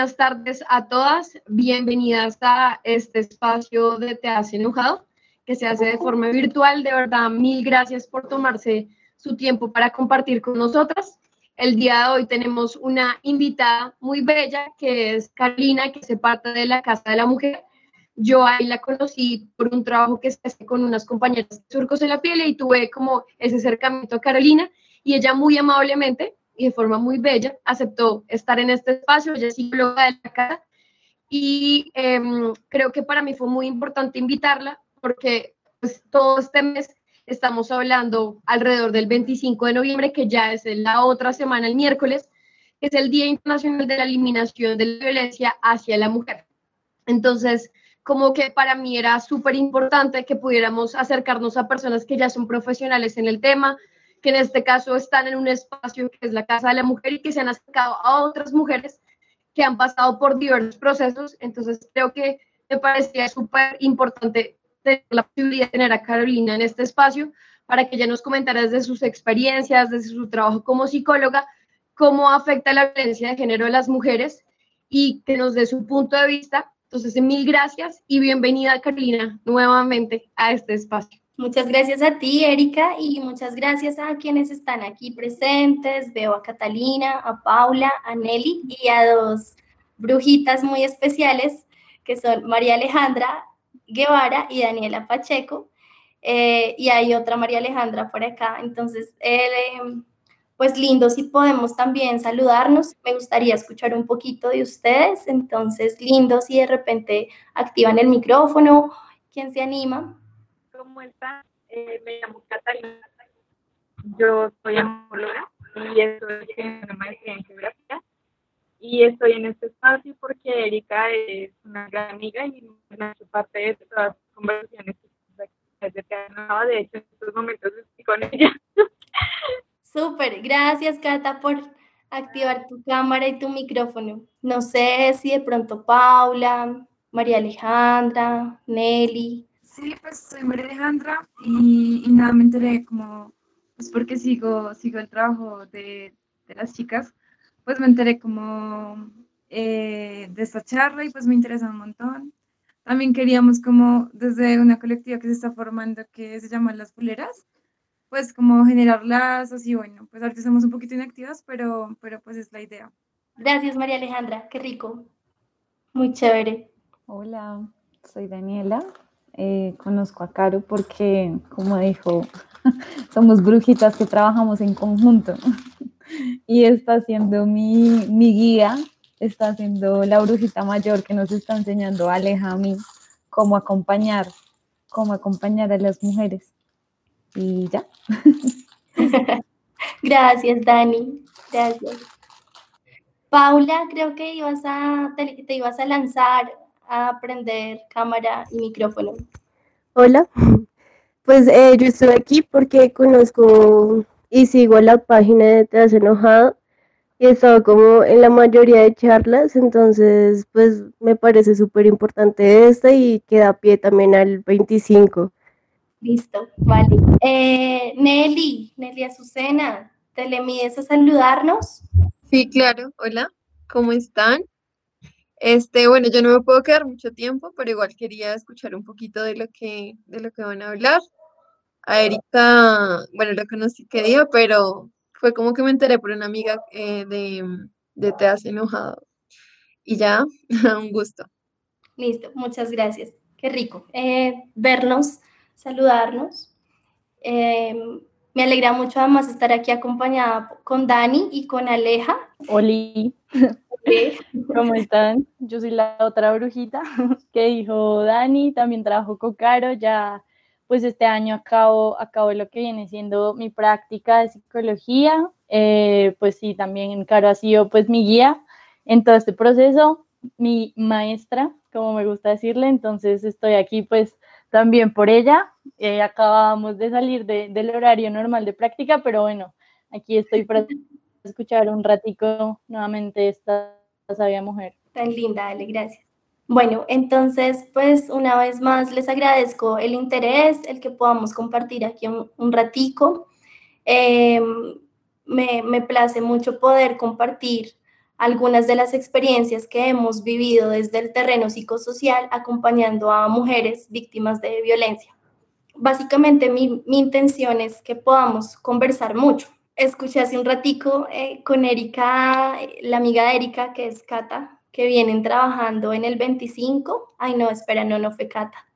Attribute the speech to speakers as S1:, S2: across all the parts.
S1: buenas tardes a todas. Bienvenidas a este espacio de Te Hace Enojado, que se hace de forma virtual. De verdad, mil gracias por tomarse su tiempo para compartir con nosotras. El día de hoy tenemos una invitada muy bella, que es Carolina, que se parte de la Casa de la Mujer. Yo ahí la conocí por un trabajo que se hace con unas compañeras de surcos en la piel y tuve como ese acercamiento a Carolina y ella muy amablemente y de forma muy bella aceptó estar en este espacio, ella es psicóloga de la casa y em, creo que para mí fue muy importante invitarla porque pues, todo este mes estamos hablando alrededor del 25 de noviembre, que ya es la otra semana, el miércoles, que es el Día Internacional de la Eliminación de la Violencia hacia la Mujer. Entonces, como que para mí era súper importante que pudiéramos acercarnos a personas que ya son profesionales en el tema, que en este caso están en un espacio que es la Casa de la Mujer y que se han acercado a otras mujeres que han pasado por diversos procesos. Entonces creo que me parecía súper importante tener la posibilidad de tener a Carolina en este espacio para que ella nos comentara desde sus experiencias, desde su trabajo como psicóloga, cómo afecta la violencia de género de las mujeres y que nos dé su punto de vista. Entonces, mil gracias y bienvenida, Carolina, nuevamente a este espacio.
S2: Muchas gracias a ti, Erika, y muchas gracias a quienes están aquí presentes. Veo a Catalina, a Paula, a Nelly y a dos brujitas muy especiales que son María Alejandra Guevara y Daniela Pacheco. Eh, y hay otra María Alejandra por acá. Entonces, eh, pues lindo si podemos también saludarnos. Me gustaría escuchar un poquito de ustedes. Entonces, lindo si de repente activan el micrófono. ¿Quién se anima?
S3: ¿Cómo? Eh, me llamo Catalina. Yo soy amóloga y estoy en una maestría en geografía. Y estoy en este espacio porque Erika es una gran amiga y me hecho parte de todas las conversaciones que se De hecho, en estos momentos estoy con ella.
S2: Súper, gracias Cata por activar tu cámara y tu micrófono. No sé si de pronto Paula, María Alejandra, Nelly,
S4: Sí, pues soy María Alejandra y, nada, me enteré como, pues porque sigo, sigo el trabajo de, de las chicas, pues me enteré como eh, de esta charla y pues me interesa un montón. También queríamos como desde una colectiva que se está formando que se llama Las Puleras, pues como generar lazos y bueno, pues ahorita estamos un poquito inactivas, pero, pero pues es la idea.
S2: Gracias María Alejandra, qué rico. Muy chévere.
S5: Hola, soy Daniela, eh, conozco a Caro porque, como dijo, somos brujitas que trabajamos en conjunto. y está siendo mi, mi, guía, está siendo la brujita mayor que nos está enseñando a Aleja a mí cómo acompañar, cómo acompañar a las mujeres. Y ya.
S2: Gracias, Dani. Gracias. Paula, creo que ibas a, te, te ibas a lanzar a aprender cámara y micrófono.
S6: Hola, pues eh, yo estoy aquí porque conozco y sigo la página de Te has enojado y he estado como en la mayoría de charlas, entonces pues me parece súper importante esta y queda a pie también al 25.
S2: Listo, vale. Eh, Nelly, Nelly Azucena, ¿te le mides a saludarnos?
S7: Sí, claro. Hola, ¿cómo están? Este, bueno, yo no me puedo quedar mucho tiempo, pero igual quería escuchar un poquito de lo que, de lo que van a hablar. A Erika, bueno, la conocí que día, pero fue como que me enteré por una amiga eh, de, de Te has enojado. Y ya, un gusto.
S2: Listo, muchas gracias. Qué rico eh, vernos, saludarnos. Em, me alegra mucho además estar aquí acompañada con Dani y con Aleja.
S5: Oli. ¿Cómo están? Yo soy la otra brujita que dijo Dani, también trabajo con Caro, ya pues este año acabo, acabo lo que viene siendo mi práctica de psicología, eh, pues sí, también Caro ha sido pues mi guía en todo este proceso, mi maestra, como me gusta decirle, entonces estoy aquí pues también por ella. Eh, acabamos de salir del horario normal de práctica, pero bueno, aquí estoy para escuchar un ratico nuevamente esta sabia mujer.
S2: Tan linda, dale, gracias. Bueno, entonces, pues una vez más les agradezco el interés, el que podamos compartir aquí un, ratico. Em, me, me place mucho poder compartir algunas de las experiencias que hemos vivido desde el terreno psicosocial acompañando a mujeres víctimas de violencia. Básicamente mi, intención es que podamos conversar mucho. Escuché hace un ratico eh, con Erika, la amiga de Erika, que es Cata, que vienen trabajando en el 25. Ay, no, espera, no, no fue Cata.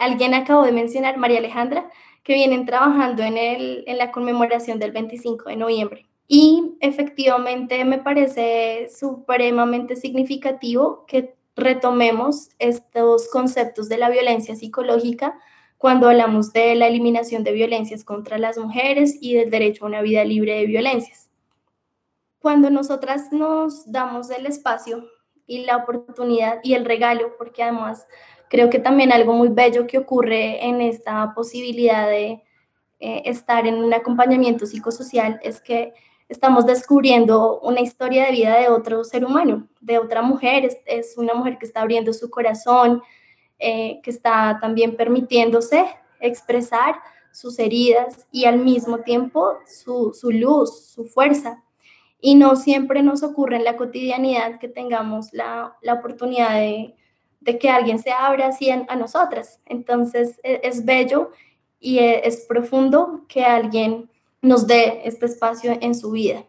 S2: alguien acabó de mencionar, María Alejandra, que vienen trabajando en, el, en la conmemoración del 25 de noviembre. Y efectivamente me parece supremamente significativo que retomemos estos conceptos de la violencia psicológica cuando hablamos de la eliminación de violencias contra las mujeres y del derecho a una vida libre de violencias. Cuando nosotras nos damos el espacio y la oportunidad y el regalo, porque además creo que también algo muy bello que ocurre en esta posibilidad de eh, estar en un acompañamiento psicosocial es que estamos descubriendo una historia de vida de otro ser humano, de otra mujer. Es, una mujer que está abriendo su corazón, eh, que está también permitiéndose expresar sus heridas y al mismo tiempo su, luz, su fuerza. Y no siempre nos ocurre en la cotidianidad que tengamos la, oportunidad de, que alguien se abra así a, nosotras. Entonces es, es bello y es, es profundo que alguien nos dé este espacio en su vida.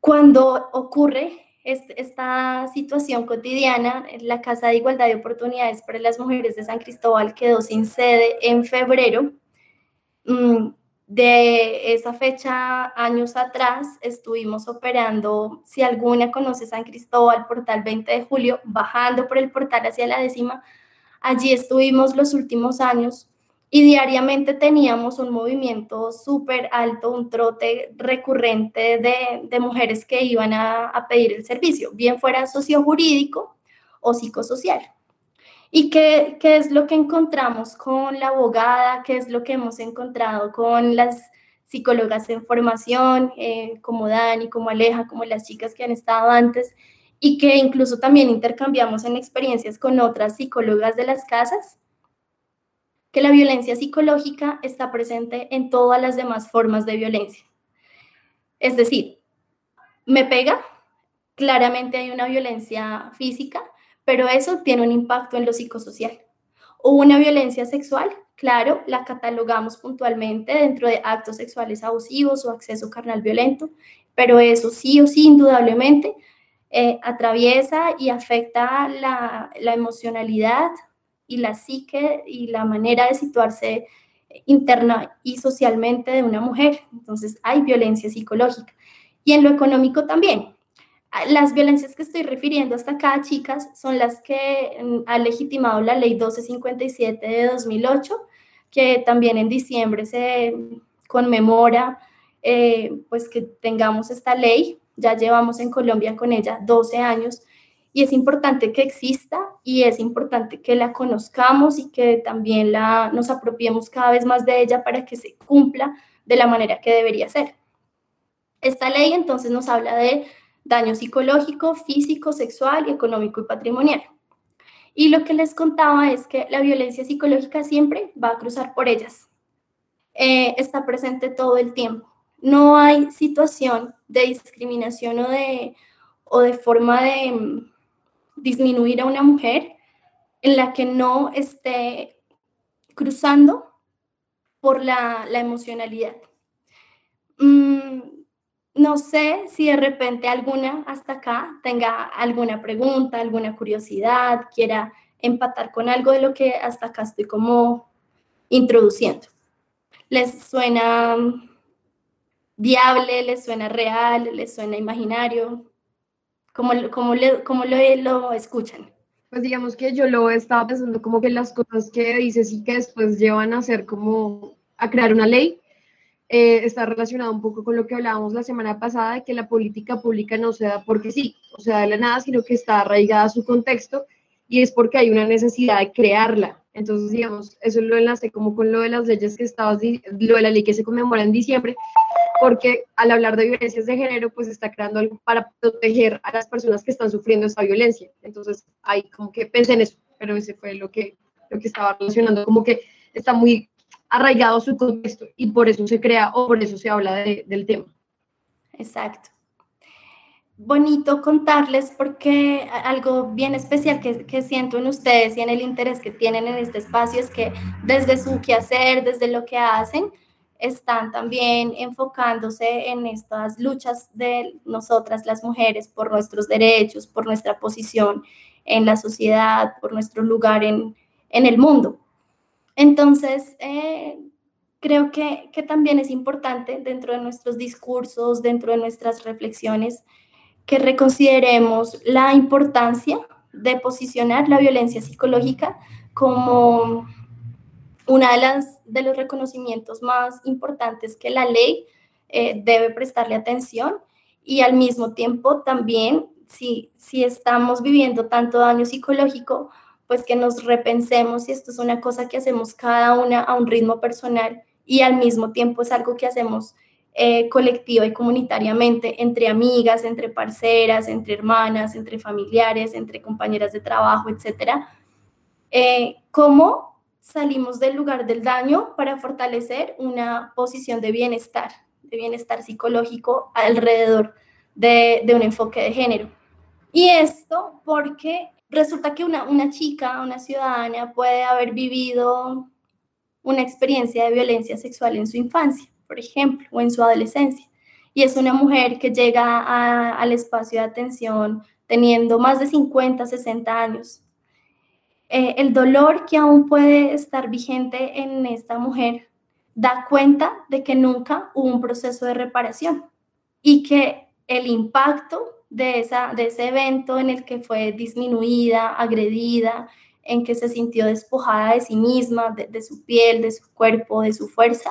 S2: Cuando ocurre esta situación cotidiana, la Casa de Igualdad de Oportunidades para las Mujeres de San Cristóbal quedó sin sede en febrero. Mm, de esa fecha, años atrás, estuvimos operando, si alguna conoce San Cristóbal, portal 20 de julio, bajando por el portal hacia la décima. Allí estuvimos los últimos años y diariamente teníamos un movimiento súper alto, un trote recurrente de, mujeres que iban a, pedir el servicio, bien fuera sociojurídico o psicosocial. ¿Y qué, qué, es lo que encontramos con la abogada? ¿Qué es lo que hemos encontrado con las psicólogas en formación, eh, como Dani, como Aleja, como las chicas que han estado antes? Y que incluso también intercambiamos en experiencias con otras psicólogas de las casas que la violencia psicológica está presente en todas las demás formas de violencia. Es decir, me pega, claramente hay una violencia física, pero eso tiene un impacto en lo psicosocial. O una violencia sexual, claro, la catalogamos puntualmente dentro de actos sexuales abusivos o acceso carnal violento, pero eso sí o sí, indudablemente, eh, atraviesa y afecta la, la emocionalidad, y la psique y la manera de situarse interna y socialmente de una mujer. Entonces hay violencia psicológica. Y en lo económico también. Las violencias que estoy refiriendo hasta acá, chicas, son las que mm, ha legitimado la ley 1257 de 2008, que también en diciembre se conmemora eh, pues que tengamos esta ley. Ya llevamos en Colombia con ella 12 años y es importante que exista y es importante que la conozcamos y que también la, nos apropiemos cada vez más de ella para que se cumpla de la manera que debería ser. Esta ley entonces nos habla de daño psicológico, físico, sexual, económico y patrimonial. Y lo que les contaba es que la violencia psicológica siempre va a cruzar por ellas. Eh, está presente todo el tiempo. No hay situación de discriminación o de, o de forma de, disminuir a una mujer en la que no esté cruzando por la, emocionalidad. Mm, no sé si de repente alguna hasta acá tenga alguna pregunta, alguna curiosidad, quiera empatar con algo de lo que hasta acá estoy como introduciendo. ¿Les suena viable? ¿Les suena real? ¿Les suena imaginario? ¿Cómo, cómo, le, cómo lo, lo escuchan?
S1: Pues digamos que yo lo estaba pensando como que las cosas que dices y que después llevan a hacer como a crear una ley, eh, está relacionado un poco con lo que hablábamos la semana pasada, de que la política pública no se da porque sí, o sea, de la nada, sino que está arraigada a su contexto y es porque hay una necesidad de crearla. Entonces, digamos, eso lo enlace como con lo de las leyes que estabas, lo de la ley que se conmemora en diciembre, porque al hablar de violencias de género, pues está creando algo para proteger a las personas que están sufriendo esta violencia. Entonces, ahí como que pensé en eso, pero ese fue lo que, lo que estaba relacionando, como que está muy arraigado su contexto y por eso se crea o por eso se habla del tema.
S2: Exacto. Bonito contarles porque algo bien especial que, que, siento en ustedes y en el interés que tienen en este espacio es que desde su quehacer, desde lo que hacen, están también enfocándose en estas luchas de nosotras las mujeres por nuestros derechos, por nuestra posición en la sociedad, por nuestro lugar en, en el mundo. Entonces, eh, creo que, que también es importante dentro de nuestros discursos, dentro de nuestras reflexiones, que reconsideremos la importancia de posicionar la violencia psicológica como una de de los reconocimientos más importantes que la ley eh, debe prestarle atención y al mismo tiempo también si, si estamos viviendo tanto daño psicológico, pues que nos repensemos si esto es una cosa que hacemos cada una a un ritmo personal y al mismo tiempo es algo que hacemos eh, colectiva y comunitariamente entre amigas, entre parceras, entre hermanas, entre familiares, entre compañeras de trabajo, etcétera. Eh, ¿Cómo salimos del lugar del daño para fortalecer una posición de bienestar, de bienestar psicológico alrededor de, de un enfoque de género? Y esto porque resulta que una, una chica, una ciudadana puede haber vivido una experiencia de violencia sexual en su infancia por ejemplo, o en su adolescencia. Y es una mujer que llega al espacio de atención teniendo más de 50, 60 años. Eh, el dolor que aún puede estar vigente en esta mujer da cuenta de que nunca hubo un proceso de reparación y que el impacto de, esa, de ese evento en el que fue disminuida, agredida, en que se sintió despojada de sí misma, de su piel, de su cuerpo, de su fuerza,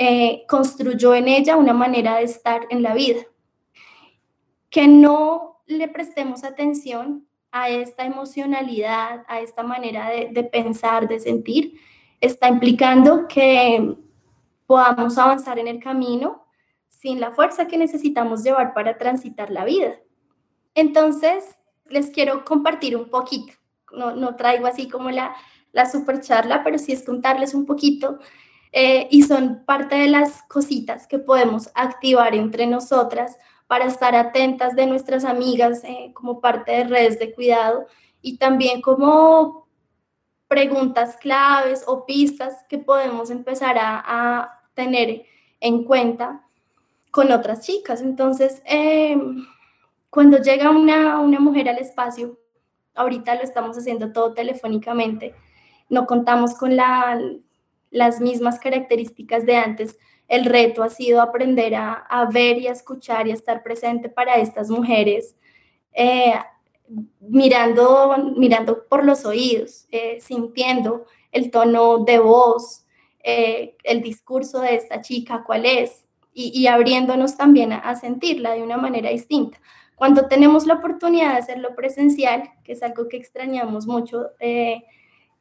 S2: eh, construyó en ella una manera de estar en la vida. Que no le prestemos atención a esta emocionalidad, a esta manera de, pensar, de sentir, está implicando que podamos avanzar en el camino sin la fuerza que necesitamos llevar para transitar la vida. Entonces, les quiero compartir un poquito. No, no traigo así como la, la super charla, pero sí es contarles un poquito eh, y son parte de las cositas que podemos activar entre nosotras para estar atentas de nuestras amigas eh, como parte de redes de cuidado y también como preguntas claves o pistas que podemos empezar a, tener en cuenta con otras chicas. Entonces, em, cuando llega una, una mujer al espacio, ahorita lo estamos haciendo todo telefónicamente, no contamos con la las mismas características de antes, el reto ha sido aprender a, ver y a escuchar y a estar presente para estas mujeres, eh, mirando, mirando por los oídos, eh, sintiendo el tono de voz, eh, el discurso de esta chica, cuál es, y, abriéndonos también a, a, sentirla de una manera distinta. Cuando tenemos la oportunidad de hacerlo presencial, que es algo que extrañamos mucho,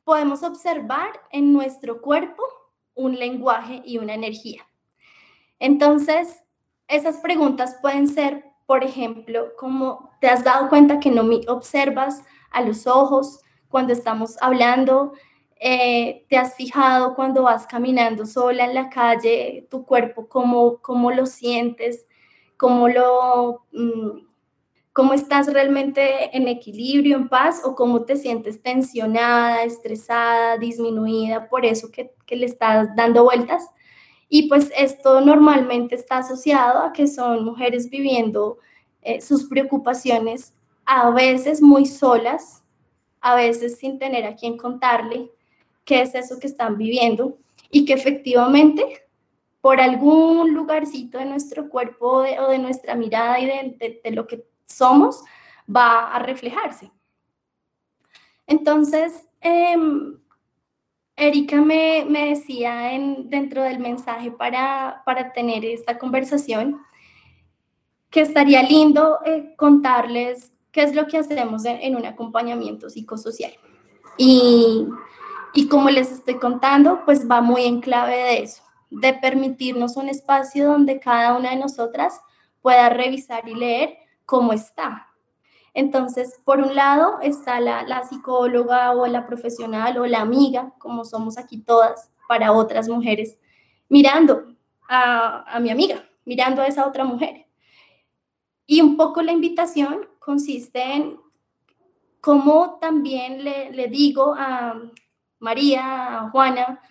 S2: podemos observar en nuestro cuerpo un lenguaje y una energía. Entonces, esas preguntas pueden ser, por ejemplo, como te has dado cuenta que no me observas a los ojos cuando estamos hablando, eh, te has fijado cuando vas caminando sola en la calle, tu cuerpo, cómo, cómo lo sientes, cómo lo, mm, cómo estás realmente en equilibrio, en paz o cómo te sientes tensionada, estresada, disminuida por eso que, le estás dando vueltas. Y pues esto normalmente está asociado a que son mujeres viviendo eh, sus preocupaciones a veces muy solas, a veces sin tener a quien contarle qué es eso que están viviendo y que efectivamente por algún lugarcito de nuestro cuerpo o de, nuestra mirada y de, de lo que somos va a reflejarse. Entonces, em, Erika me, decía en, dentro del mensaje para, tener esta conversación que estaría lindo eh, contarles qué es lo que hacemos en, un acompañamiento psicosocial. Y, y como les estoy contando, pues va muy en clave de eso, de permitirnos un espacio donde cada una de nosotras pueda revisar y leer cómo está. Entonces, por un lado está la, psicóloga o la profesional o la amiga, como somos aquí todas, para otras mujeres, mirando a, mi amiga, mirando a esa otra mujer. Y un poco la invitación consiste en cómo también le, le digo a María, a Juana,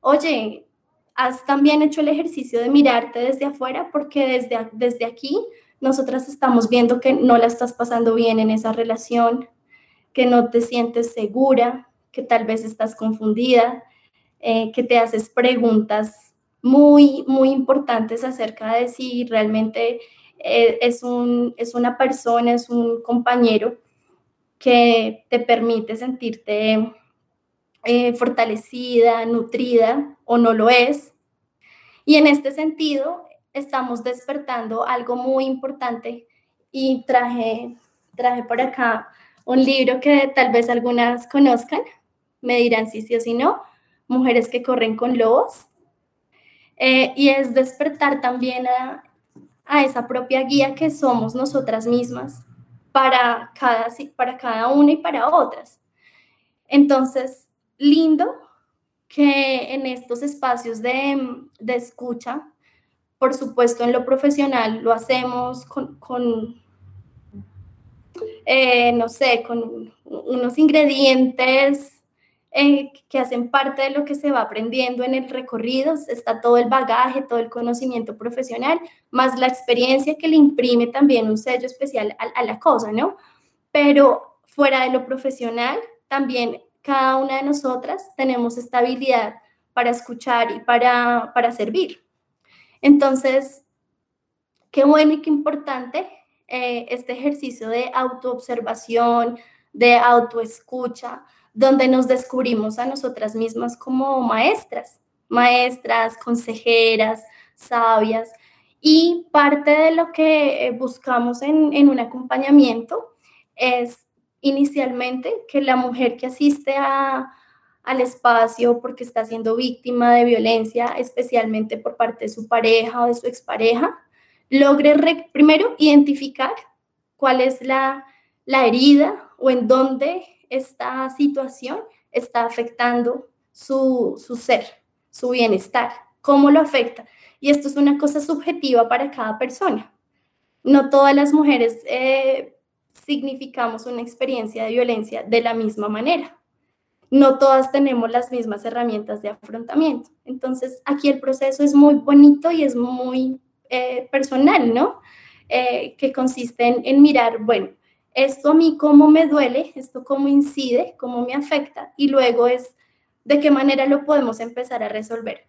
S2: oye, has también hecho el ejercicio de mirarte desde afuera porque desde, desde aquí nosotras estamos viendo que no la estás pasando bien en esa relación, que no te sientes segura, que tal vez estás confundida, eh, que te haces preguntas muy, muy importantes acerca de si realmente eh, es, un, es una persona, es un compañero que te permite sentirte eh, fortalecida, nutrida o no lo es. Y en este sentido, estamos despertando algo muy importante y traje, traje por acá un libro que tal vez algunas conozcan, me dirán si sí o si no, Mujeres que corren con lobos. Eh, y es despertar también a, a, esa propia guía que somos nosotras mismas para cada, para cada una y para otras. Entonces, lindo que en estos espacios de, de escucha, por supuesto en lo profesional lo hacemos con, con eh, no sé, con unos ingredientes eh, que hacen parte de lo que se va aprendiendo en el recorrido. Está todo el bagaje, todo el conocimiento profesional, más la experiencia que le imprime también un sello especial a, a la cosa, ¿no? Pero fuera de lo profesional, también cada una de nosotras tenemos esta habilidad para escuchar y para, para servir. Entonces, qué bueno y qué importante eh, este ejercicio de autoobservación, de autoescucha, donde nos descubrimos a nosotras mismas como maestras, maestras, consejeras, sabias. Y parte de lo que eh, buscamos en, en un acompañamiento es inicialmente que la mujer que asiste a, al espacio porque está siendo víctima de violencia, especialmente por parte de su pareja o de su expareja, logre primero identificar cuál es la, la herida o en dónde esta situación está afectando su, su ser, su bienestar, cómo lo afecta. Y esto es una cosa subjetiva para cada persona. No todas las mujeres eh, significamos una experiencia de violencia de la misma manera. No todas tenemos las mismas herramientas de afrontamiento. Entonces, aquí el proceso es muy bonito y es muy eh, personal, ¿no? Eh, que consiste en, mirar, bueno, esto a mí cómo me duele, esto cómo incide, cómo me afecta, y luego es de qué manera lo podemos empezar a resolver.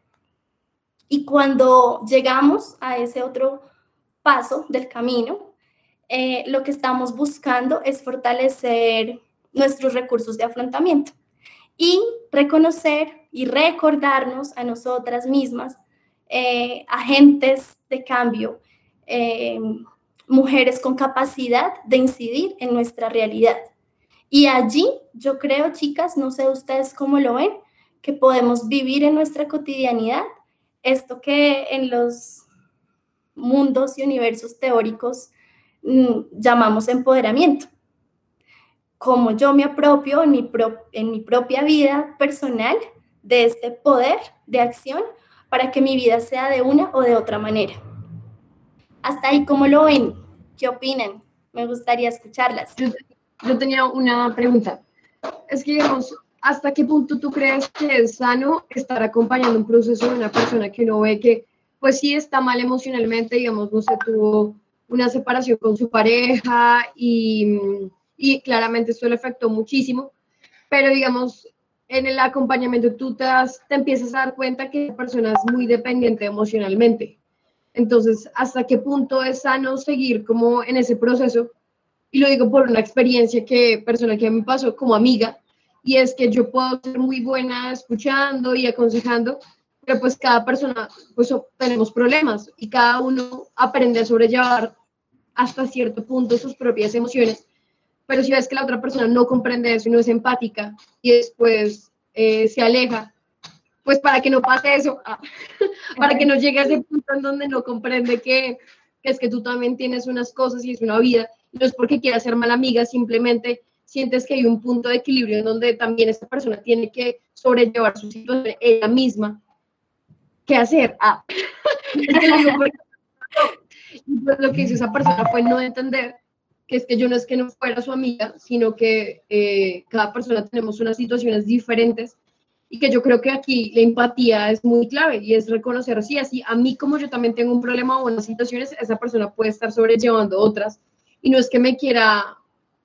S2: Y cuando llegamos a ese otro paso del camino, eh, lo que estamos buscando es fortalecer nuestros recursos de afrontamiento y reconocer y recordarnos a nosotras mismas eh, agentes de cambio, eh, mujeres con capacidad de incidir en nuestra realidad. Y allí yo creo, chicas, no sé ustedes cómo lo ven, que podemos vivir en nuestra cotidianidad esto que en los mundos y universos teóricos Mm, llamamos empoderamiento. Como yo me apropio en mi, en mi propia vida personal de este poder de acción para que mi vida sea de una o de otra manera. Hasta ahí, ¿cómo lo ven? ¿Qué opinan? Me gustaría escucharlas.
S1: Yo, tenía una pregunta. Es que, digamos, ¿hasta qué punto tú crees que es sano estar acompañando un proceso de una persona que uno ve que, pues sí está mal emocionalmente, digamos, no se tuvo una separación con su pareja y, y claramente esto le afectó muchísimo, pero digamos, en el acompañamiento tú te, te empiezas a dar cuenta que la persona es muy dependiente emocionalmente. Entonces, ¿hasta qué punto es sano seguir como en ese proceso? Y lo digo por una experiencia que personal que me pasó como amiga, y es que yo puedo ser muy buena escuchando y aconsejando, pero pues cada persona, pues tenemos problemas y cada uno aprende a sobrellevar hasta cierto punto sus propias emociones, pero si ves que la otra persona no comprende eso y no es empática y después eh, se aleja, pues para que no pase eso, ah, para que no llegue a ese punto en donde no comprende que, es que tú también tienes unas cosas y es una vida, no es porque quieras ser mala amiga, simplemente sientes que hay un punto de equilibrio en donde también esta persona tiene que sobrellevar su situación ella misma. ¿Qué hacer? Ah. Y pues lo que hizo esa persona fue no entender que es que yo no es que no fuera su amiga, sino que eh, cada persona tenemos unas situaciones diferentes y que yo creo que aquí la empatía es muy clave y es reconocer, sí, así a mí como yo también tengo un problema o unas situaciones, esa persona puede estar sobrellevando otras y no es que me quiera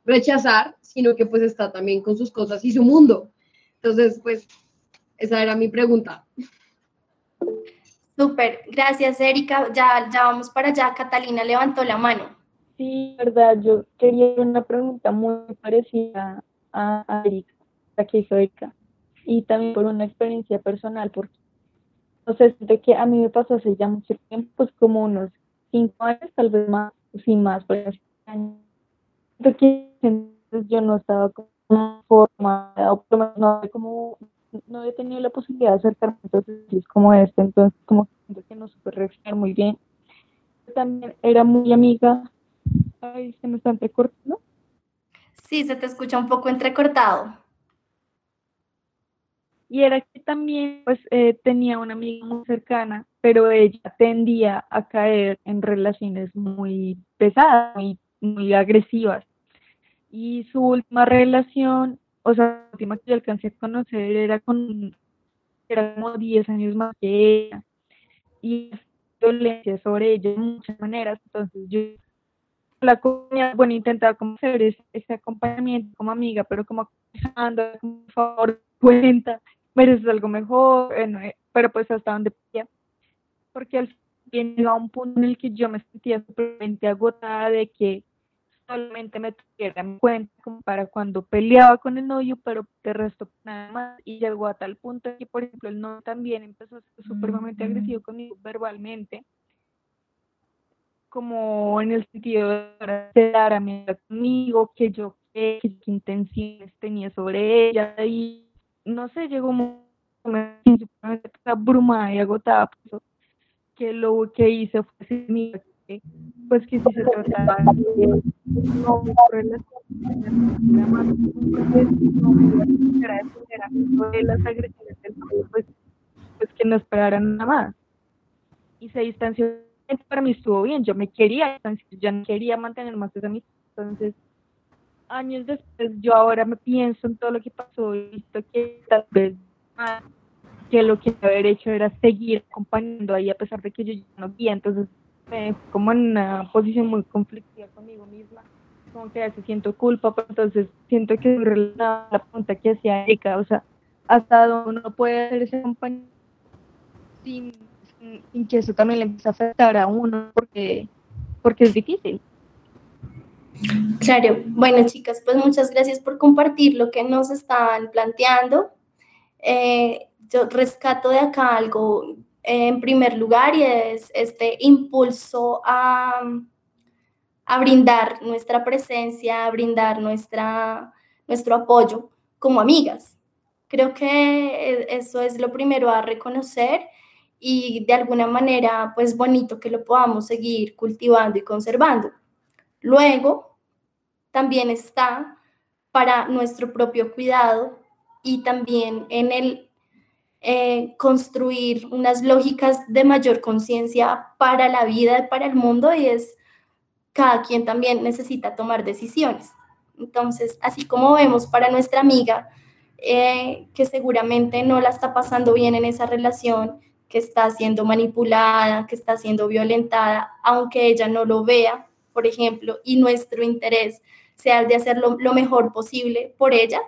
S1: rechazar, sino que pues está también con sus cosas y su mundo. Entonces, pues esa era mi pregunta.
S2: Súper, gracias Erika. Ya, ya vamos para allá. Catalina levantó la mano.
S3: Sí, verdad, yo quería una pregunta muy parecida a, Erika, la que hizo Erika y también por una experiencia personal, porque sé, de que a mí me pasó hace ya mucho tiempo, pues como unos cinco años, tal vez más, sin más, por años. que yo no estaba como formada, o no, como, no había tenido la posibilidad de acercarme a es como este, entonces como que no supe reaccionar muy bien. También era muy amiga, ay, se me está entrecortando.
S2: Sí, se te escucha un poco entrecortado.
S3: Y era que también pues eh, tenía una amiga muy cercana, pero ella tendía a caer en relaciones muy pesadas, muy, muy agresivas. Y su última relación, o sea, la última que yo alcancé a conocer era con, era como 10 años más que ella. Y violencia sobre ella de muchas maneras. Entonces yo la comunidad, bueno, intentaba como hacer ese, acompañamiento como amiga, pero como aconsejando, por favor, cuenta, mereces algo mejor, eh, pero pues hasta donde podía. Porque al fin llegaba un punto en el que yo me sentía simplemente agotada de que solamente me tuviera en cuenta como para cuando peleaba con el novio, pero de resto nada más. Y llegó a tal punto que, por ejemplo, el novio también empezó a ser supremamente agresivo conmigo verbalmente, como en el sentido de quedar a mí conmigo, que yo qué, qué intenciones tenía sobre ella y no sé, llegó un momento abrumada y agotada, pues, que lo que hice fue pues que si se trataba de no de las agresiones del pues, pues que no esperaran nada más. Y se distanció, para mí estuvo bien, yo me quería ya no quería mantener más esa amistad, entonces años después, yo ahora me pienso en todo lo que pasó y visto que tal vez que lo que haber hecho era seguir acompañando ahí a pesar de que yo ya no vi, entonces me como en una posición muy conflictiva conmigo misma, como que a veces siento culpa, pero entonces siento que es la pregunta que hacía Erika, o sea, hasta dónde uno puede hacer ese acompañamiento sin, sin, que eso también le empiece a afectar a uno, porque, porque es difícil.
S2: Claro, bueno chicas, pues muchas gracias por compartir lo que nos están planteando. Eh, yo rescato de acá algo en primer lugar y es este impulso a, a brindar nuestra presencia, a brindar nuestra, nuestro apoyo como amigas. Creo que e, eso es lo primero a reconocer y de alguna manera pues bonito que lo podamos seguir cultivando y conservando. Luego, también está para nuestro propio cuidado y también en el eh, construir unas lógicas de mayor conciencia para la vida, y para el mundo, y es cada quien también necesita tomar decisiones. Entonces, así como vemos para nuestra amiga, eh, que seguramente no la está pasando bien en esa relación, que está siendo manipulada, que está siendo violentada, aunque ella no lo vea, por ejemplo, y nuestro interés sea el de hacer lo, mejor posible por ella.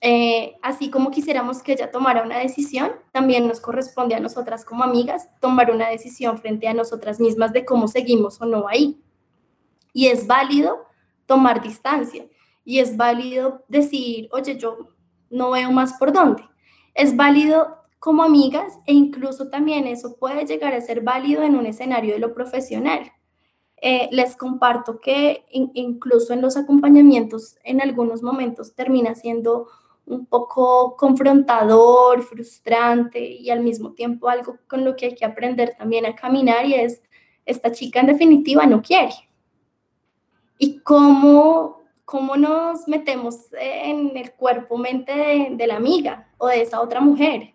S2: Eh, así como quisiéramos que ella tomara una decisión, también nos corresponde a nosotras como amigas tomar una decisión frente a nosotras mismas de cómo seguimos o no ahí. Y es válido tomar distancia y es válido decir, oye, yo no veo más por dónde. Es válido como amigas e incluso también eso puede llegar a ser válido en un escenario de lo profesional. Eh, les comparto que incluso en los acompañamientos en algunos momentos termina siendo un poco confrontador, frustrante y al mismo tiempo algo con lo que hay que aprender también a caminar y es, esta chica en definitiva no quiere. ¿Y cómo, cómo nos metemos en el cuerpo-mente de, de la amiga o de esa otra mujer?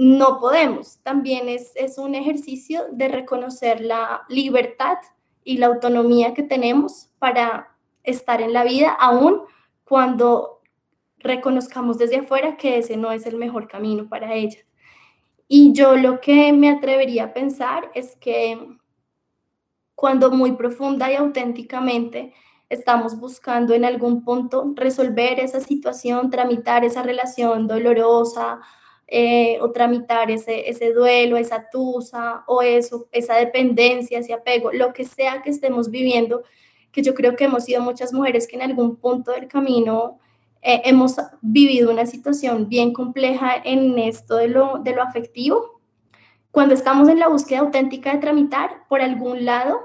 S2: No podemos. También es, es un ejercicio de reconocer la libertad y la autonomía que tenemos para estar en la vida, aún cuando reconozcamos desde afuera que ese no es el mejor camino para ella. Y yo lo que me atrevería a pensar es que cuando muy profunda y auténticamente estamos buscando en algún punto resolver esa situación, tramitar esa relación dolorosa eh, o tramitar ese, ese duelo, esa tusa o eso, esa dependencia, ese apego, lo que sea que estemos viviendo, que yo creo que hemos sido muchas mujeres que en algún punto del camino eh, hemos vivido una situación bien compleja en esto de lo, de lo afectivo. Cuando estamos en la búsqueda auténtica de tramitar, por algún lado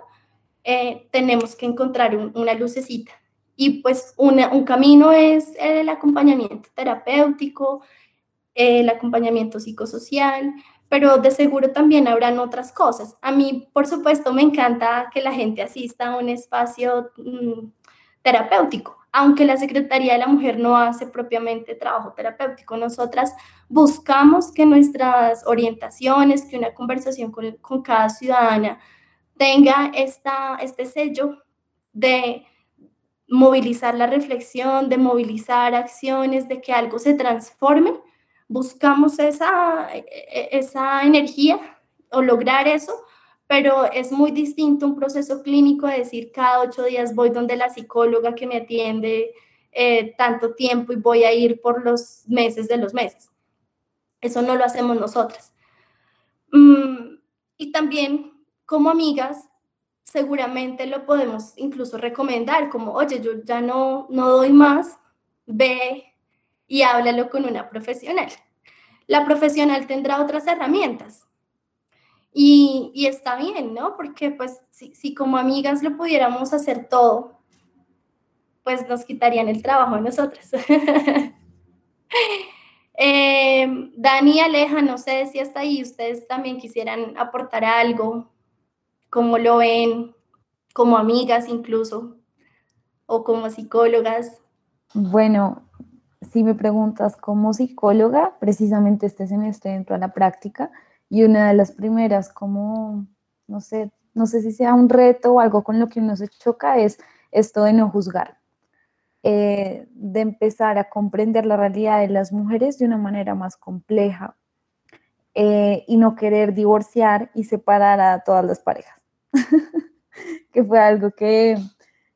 S2: eh, tenemos que encontrar una lucecita. Y pues un camino es el acompañamiento terapéutico, el acompañamiento psicosocial, pero de seguro también habrán otras cosas. A mí, por supuesto, me encanta que la gente asista a un espacio mm, terapéutico, aunque la Secretaría de la Mujer no hace propiamente trabajo terapéutico. Nosotras buscamos que nuestras orientaciones, que una conversación con, con cada ciudadana tenga esta, este sello de movilizar la reflexión, de movilizar acciones, de que algo se transforme. Buscamos esa, e, e, esa energía o lograr eso, pero es muy distinto un proceso clínico de decir cada ocho días voy donde la psicóloga que me atiende eh, tanto tiempo y voy a ir por los meses de los meses. Eso no lo hacemos nosotras. Mm, y también como amigas, seguramente lo podemos incluso recomendar, como, oye, yo ya no, no doy más, ve y háblalo con una profesional. La profesional tendrá otras herramientas. Y, está bien, ¿no? Porque pues si, si como amigas lo pudiéramos hacer todo, pues nos quitarían el trabajo a nosotras. eh, Dani Aleja, no sé si hasta ahí ustedes también quisieran aportar algo cómo lo ven como amigas incluso o como psicólogas.
S8: Bueno, si me preguntas como psicóloga, precisamente este semestre entro a la práctica y una de las primeras como, no sé, no sé si sea un reto o algo con lo que uno se choca es esto de no juzgar, eh, de empezar a comprender la realidad de las mujeres de una manera más compleja eh, y no querer divorciar y separar a todas las parejas. que fue algo que,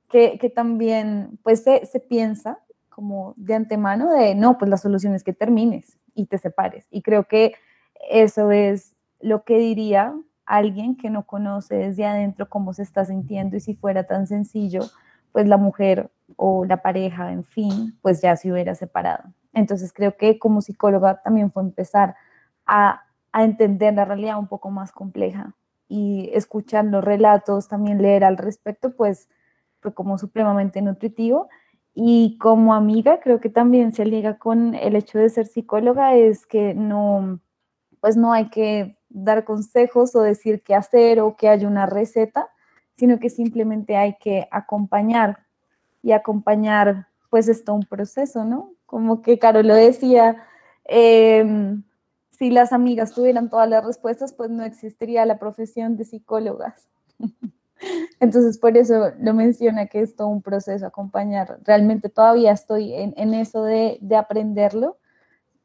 S8: que, también pues se, piensa como de antemano de, no, pues la solución es que termines y te separes. Y creo que eso es lo que diría alguien que no conoce desde adentro cómo se está sintiendo y si fuera tan sencillo, pues la mujer o la pareja, en fin, pues ya se hubiera separado. Entonces creo que como psicóloga también fue empezar a, a entender la realidad un poco más compleja y escuchar los relatos, también leer al respecto, pues fue como supremamente nutritivo. Y como amiga, creo que también se liga con el hecho de ser psicóloga, es que no, pues no hay que dar consejos o decir qué hacer o que haya una receta, sino que simplemente hay que acompañar y acompañar, pues esto un proceso, ¿no? Como que Caro lo decía, eh, si las amigas tuvieran todas las respuestas, pues no existiría la profesión de psicólogas. Entonces, por eso lo menciona que es todo un proceso acompañar. Realmente todavía estoy en, eso de, aprenderlo,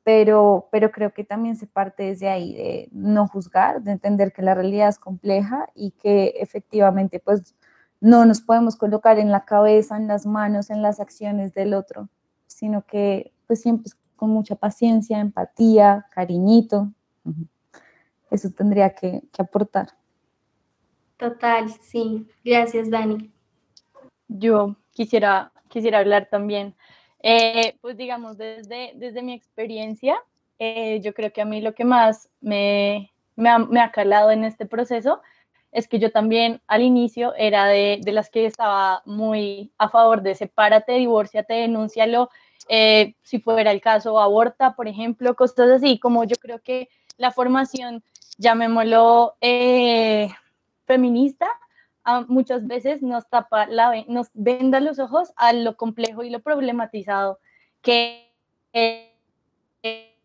S8: pero, pero creo que también se parte desde ahí, de no juzgar, de entender que la realidad es compleja y que efectivamente, pues, no nos podemos colocar en la cabeza, en las manos, en las acciones del otro, sino que pues siempre con mucha paciencia, empatía, cariñito. Eso tendría que, aportar.
S2: Total, sí. Gracias, Dani.
S8: Yo quisiera, quisiera hablar también. Eh, pues digamos, desde, desde mi experiencia, eh, yo creo que a mí lo que más me, me, ha, calado en este proceso es que yo también al inicio era de, de, las que estaba muy a favor de sepárate, divórciate, denúncialo, eh, si fuera el caso, aborta, por ejemplo, cosas así, como yo creo que la formación, llamémoslo eh, feminista, muchas veces nos tapa, la, nos venda los ojos a lo complejo y lo problematizado que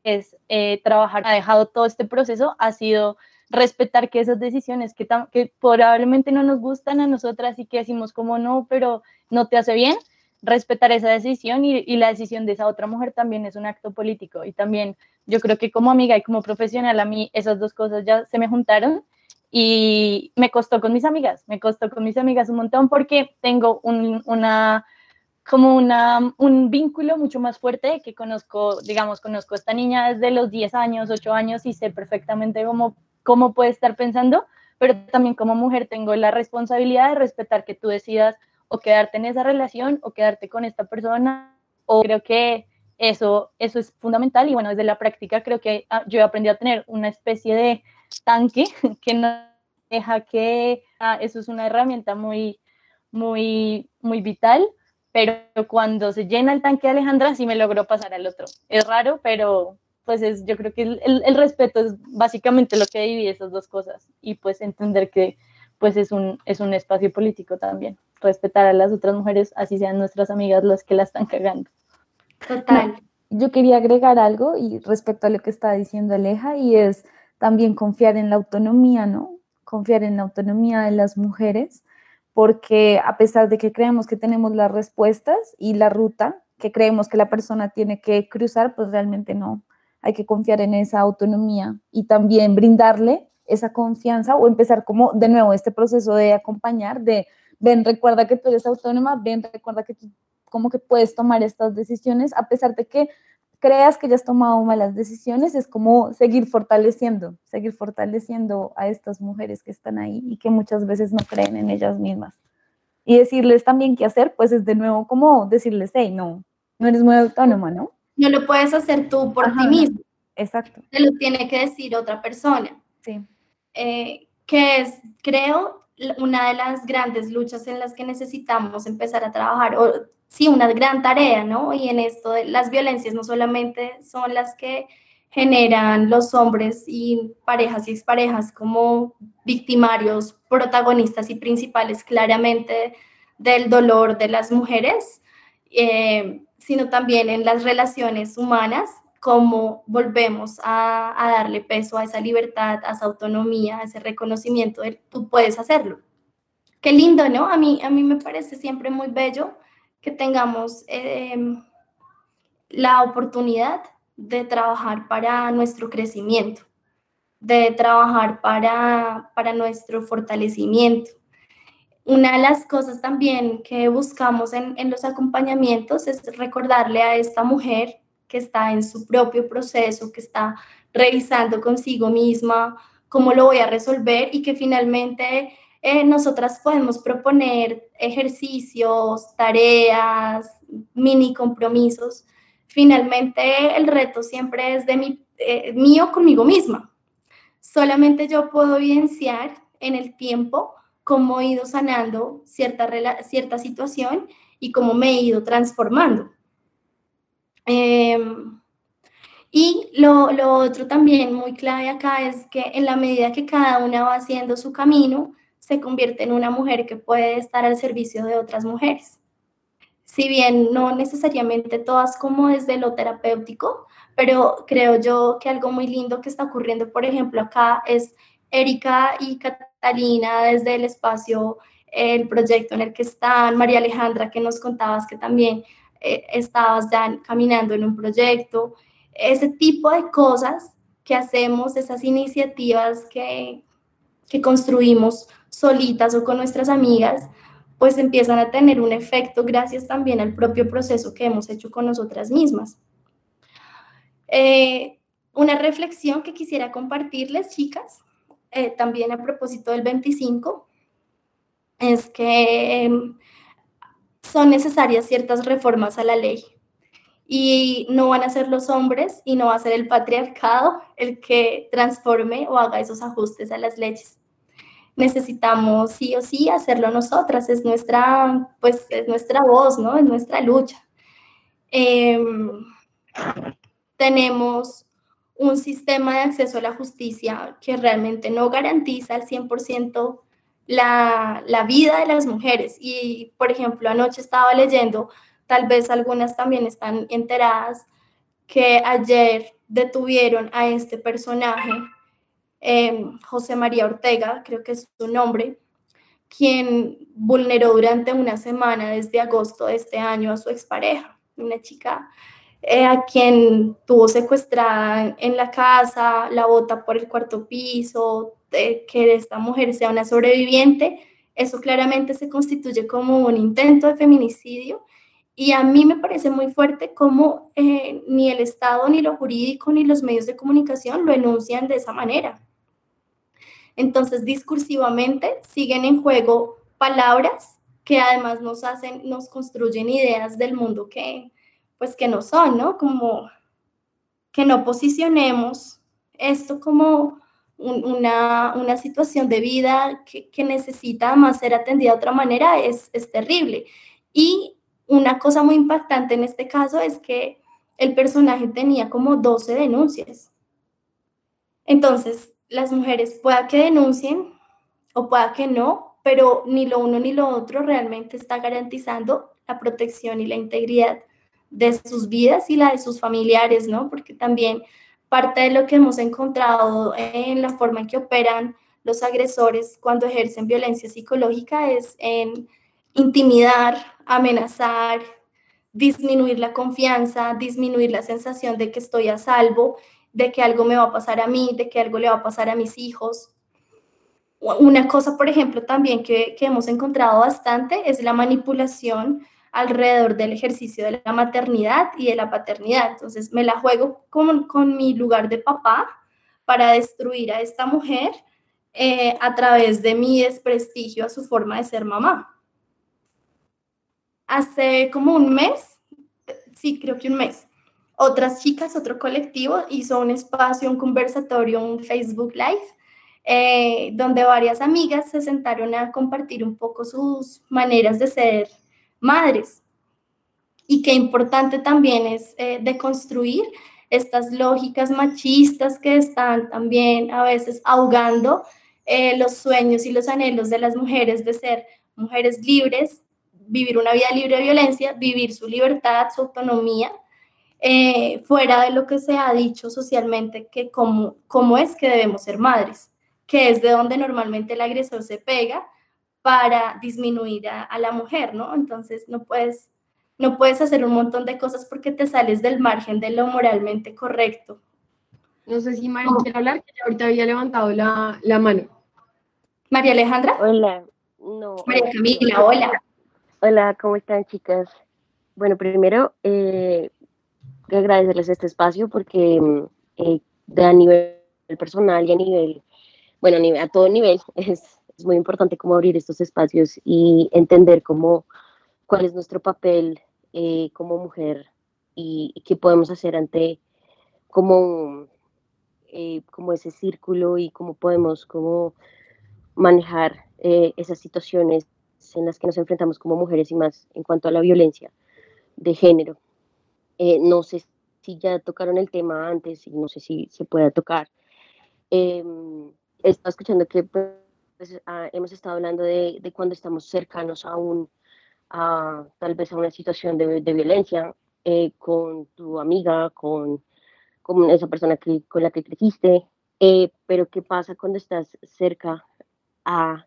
S8: es
S5: eh, trabajar, ha dejado todo este proceso, ha sido respetar que esas decisiones que, que probablemente no nos gustan a nosotras y que decimos como no, pero no te hace bien, respetar esa decisión y, la decisión de esa otra mujer también es un acto político. Y también yo creo que como amiga y como profesional a mí esas dos cosas ya se me juntaron y me costó con mis amigas, me costó con mis amigas un montón porque tengo un, una como una, un vínculo mucho más fuerte que conozco, digamos, conozco a esta niña desde los 10 años, 8 años y sé perfectamente cómo, cómo puede estar pensando, pero también como mujer tengo la responsabilidad de respetar que tú decidas o quedarte en esa relación o quedarte con esta persona o creo que eso, eso es fundamental y bueno, desde la práctica creo que ah, yo he aprendido a tener una especie de tanque que no deja que ah, eso es una herramienta muy, muy, muy vital pero cuando se llena el tanque de Alejandra sí me logró pasar al otro. Es raro, pero pues es, yo creo que el, el, respeto es básicamente lo que divide esas dos cosas y pues entender que pues es un, es un espacio político también, respetar a las otras mujeres, así sean nuestras amigas las que la están cagando.
S2: Total.
S8: yo quería agregar algo y respecto a lo que está diciendo Aleja y es también confiar en la autonomía, ¿no? Confiar en la autonomía de las mujeres porque a pesar de que creemos que tenemos las respuestas y la ruta que creemos que la persona tiene que cruzar, pues realmente no. Hay que confiar en esa autonomía y también brindarle esa confianza o empezar como de nuevo este proceso de acompañar, de ven, recuerda que tú eres autónoma, ven, recuerda que tú como que puedes tomar estas decisiones, a pesar de que creas que ya has tomado malas decisiones, es como seguir fortaleciendo, seguir fortaleciendo a estas mujeres que están ahí y que muchas veces no creen en ellas mismas. Y decirles también qué hacer, pues es de nuevo como decirles, hey, no, no eres muy autónoma, ¿no?
S2: No lo puedes hacer tú por ti mismo.
S8: Exacto.
S2: Te lo tiene que decir otra persona.
S8: Sí.
S2: Eh, que es, creo, una de las grandes luchas en las que necesitamos empezar a trabajar, o sí, una gran tarea, ¿no? Y en esto las violencias no solamente son las que generan los hombres y parejas y exparejas como victimarios, protagonistas y principales claramente del dolor de las mujeres, eh, sino también en las relaciones humanas, cómo volvemos a, a, darle peso a esa libertad, a esa autonomía, a ese reconocimiento de tú puedes hacerlo. Qué lindo, ¿no? A mí, a mí me parece siempre muy bello que tengamos em, la oportunidad de trabajar para nuestro crecimiento, de trabajar para, para nuestro fortalecimiento. Una de las cosas también que buscamos en, en los acompañamientos es recordarle a esta mujer que está en su propio proceso, que está revisando consigo misma cómo lo voy a resolver y que finalmente eh, nosotras podemos proponer ejercicios, tareas, mini compromisos. Finalmente, el reto siempre es de mi, eh, mío conmigo misma. Solamente yo puedo evidenciar en el tiempo cómo he ido sanando cierta, cierta situación y cómo me he ido transformando. Em, y lo, lo, otro también muy clave acá es que en la medida que cada una va haciendo su camino, se convierte en una mujer que puede estar al servicio de otras mujeres. Si bien no necesariamente todas como desde lo terapéutico, pero creo yo que algo muy lindo que está ocurriendo, por ejemplo, acá es Erika y Catalina desde el espacio, el proyecto en el que están, María Alejandra, que nos contabas que también eh, estabas ya caminando en un proyecto, ese tipo de cosas que hacemos, esas iniciativas que, que construimos solitas o con nuestras amigas, pues empiezan a tener un efecto gracias también al propio proceso que hemos hecho con nosotras mismas. Eh, una reflexión que quisiera compartirles, chicas, eh, también a propósito del 25, es que em, son necesarias ciertas reformas a la ley y no van a ser los hombres y no va a ser el patriarcado el que transforme o haga esos ajustes a las leyes necesitamos sí o sí hacerlo nosotras, es nuestra, pues, es nuestra voz, ¿no? Es nuestra lucha. Em, tenemos un sistema de acceso a la justicia que realmente no garantiza al 100% la, la vida de las mujeres. Y, por ejemplo, anoche estaba leyendo, tal vez algunas también están enteradas, que ayer detuvieron a este personaje, em, José María Ortega, creo que es su nombre, quien vulneró durante una semana desde agosto de este año a su expareja, una chica eh, a quien tuvo secuestrada en la casa, la bota por el cuarto piso, de que esta mujer sea una sobreviviente, eso claramente se constituye como un intento de feminicidio y a mí me parece muy fuerte cómo eh, ni el Estado, ni lo jurídico, ni los medios de comunicación lo enuncian de esa manera. Entonces, discursivamente siguen en juego palabras que además nos hacen, nos construyen ideas del mundo que, pues, que no son, ¿no? Como que no posicionemos esto como una, una, situación de vida que, que, necesita más ser atendida de otra manera es, es terrible. Y una cosa muy impactante en este caso es que el personaje tenía como 12 denuncias. Entonces, las mujeres pueda que denuncien o pueda que no, pero ni lo uno ni lo otro realmente está garantizando la protección y la integridad de sus vidas y la de sus familiares, ¿no? Porque también parte de lo que hemos encontrado en la forma en que operan los agresores cuando ejercen violencia psicológica es en intimidar, amenazar, disminuir la confianza, disminuir la sensación de que estoy a salvo, de que algo me va a pasar a mí, de que algo le va a pasar a mis hijos. Una cosa, por ejemplo, también que, hemos encontrado bastante es la manipulación alrededor del ejercicio de la maternidad y de la paternidad. Entonces, me la juego con, con mi lugar de papá para destruir a esta mujer eh, a través de mi desprestigio a su forma de ser mamá. Hace como un mes, sí, creo que un mes, otras chicas, otro colectivo, hizo un espacio, un conversatorio, un Facebook Live, eh, donde varias amigas se sentaron a compartir un poco sus maneras de ser madres. Y qué importante también es eh, deconstruir estas lógicas machistas que están también a veces ahogando eh, los sueños y los anhelos de las mujeres de ser mujeres libres, vivir una vida libre de violencia, vivir su libertad, su autonomía eh, fuera de lo que se ha dicho socialmente que cómo, cómo es que debemos ser madres, que es de donde normalmente el agresor se pega para disminuir a, la mujer, ¿no? Entonces no puedes, no puedes hacer un montón de cosas porque te sales del margen de lo moralmente correcto.
S1: No sé si María quiere hablar, que ahorita había levantado la, la mano.
S2: María Alejandra.
S9: Hola. No.
S2: María Camila, hola.
S9: Hola, ¿cómo están chicas? Bueno, primero, eh, agradecerles este espacio porque eh, de a nivel personal y a nivel, bueno, a, todo nivel, es, es, muy importante cómo abrir estos espacios y entender cómo, cuál es nuestro papel eh, como mujer y, qué podemos hacer ante como, eh, como ese círculo y cómo podemos como manejar esas situaciones en las que nos enfrentamos como mujeres y más en cuanto a la violencia de género. Eh, no sé si ya tocaron el tema antes y no sé si se pueda tocar. Eh, he estado escuchando que pues, ah, hemos estado hablando de, de, cuando estamos cercanos a un, a, tal vez a una situación de, de violencia eh, con tu amiga, con, con esa persona que, con la que creciste, eh, pero ¿qué pasa cuando estás cerca a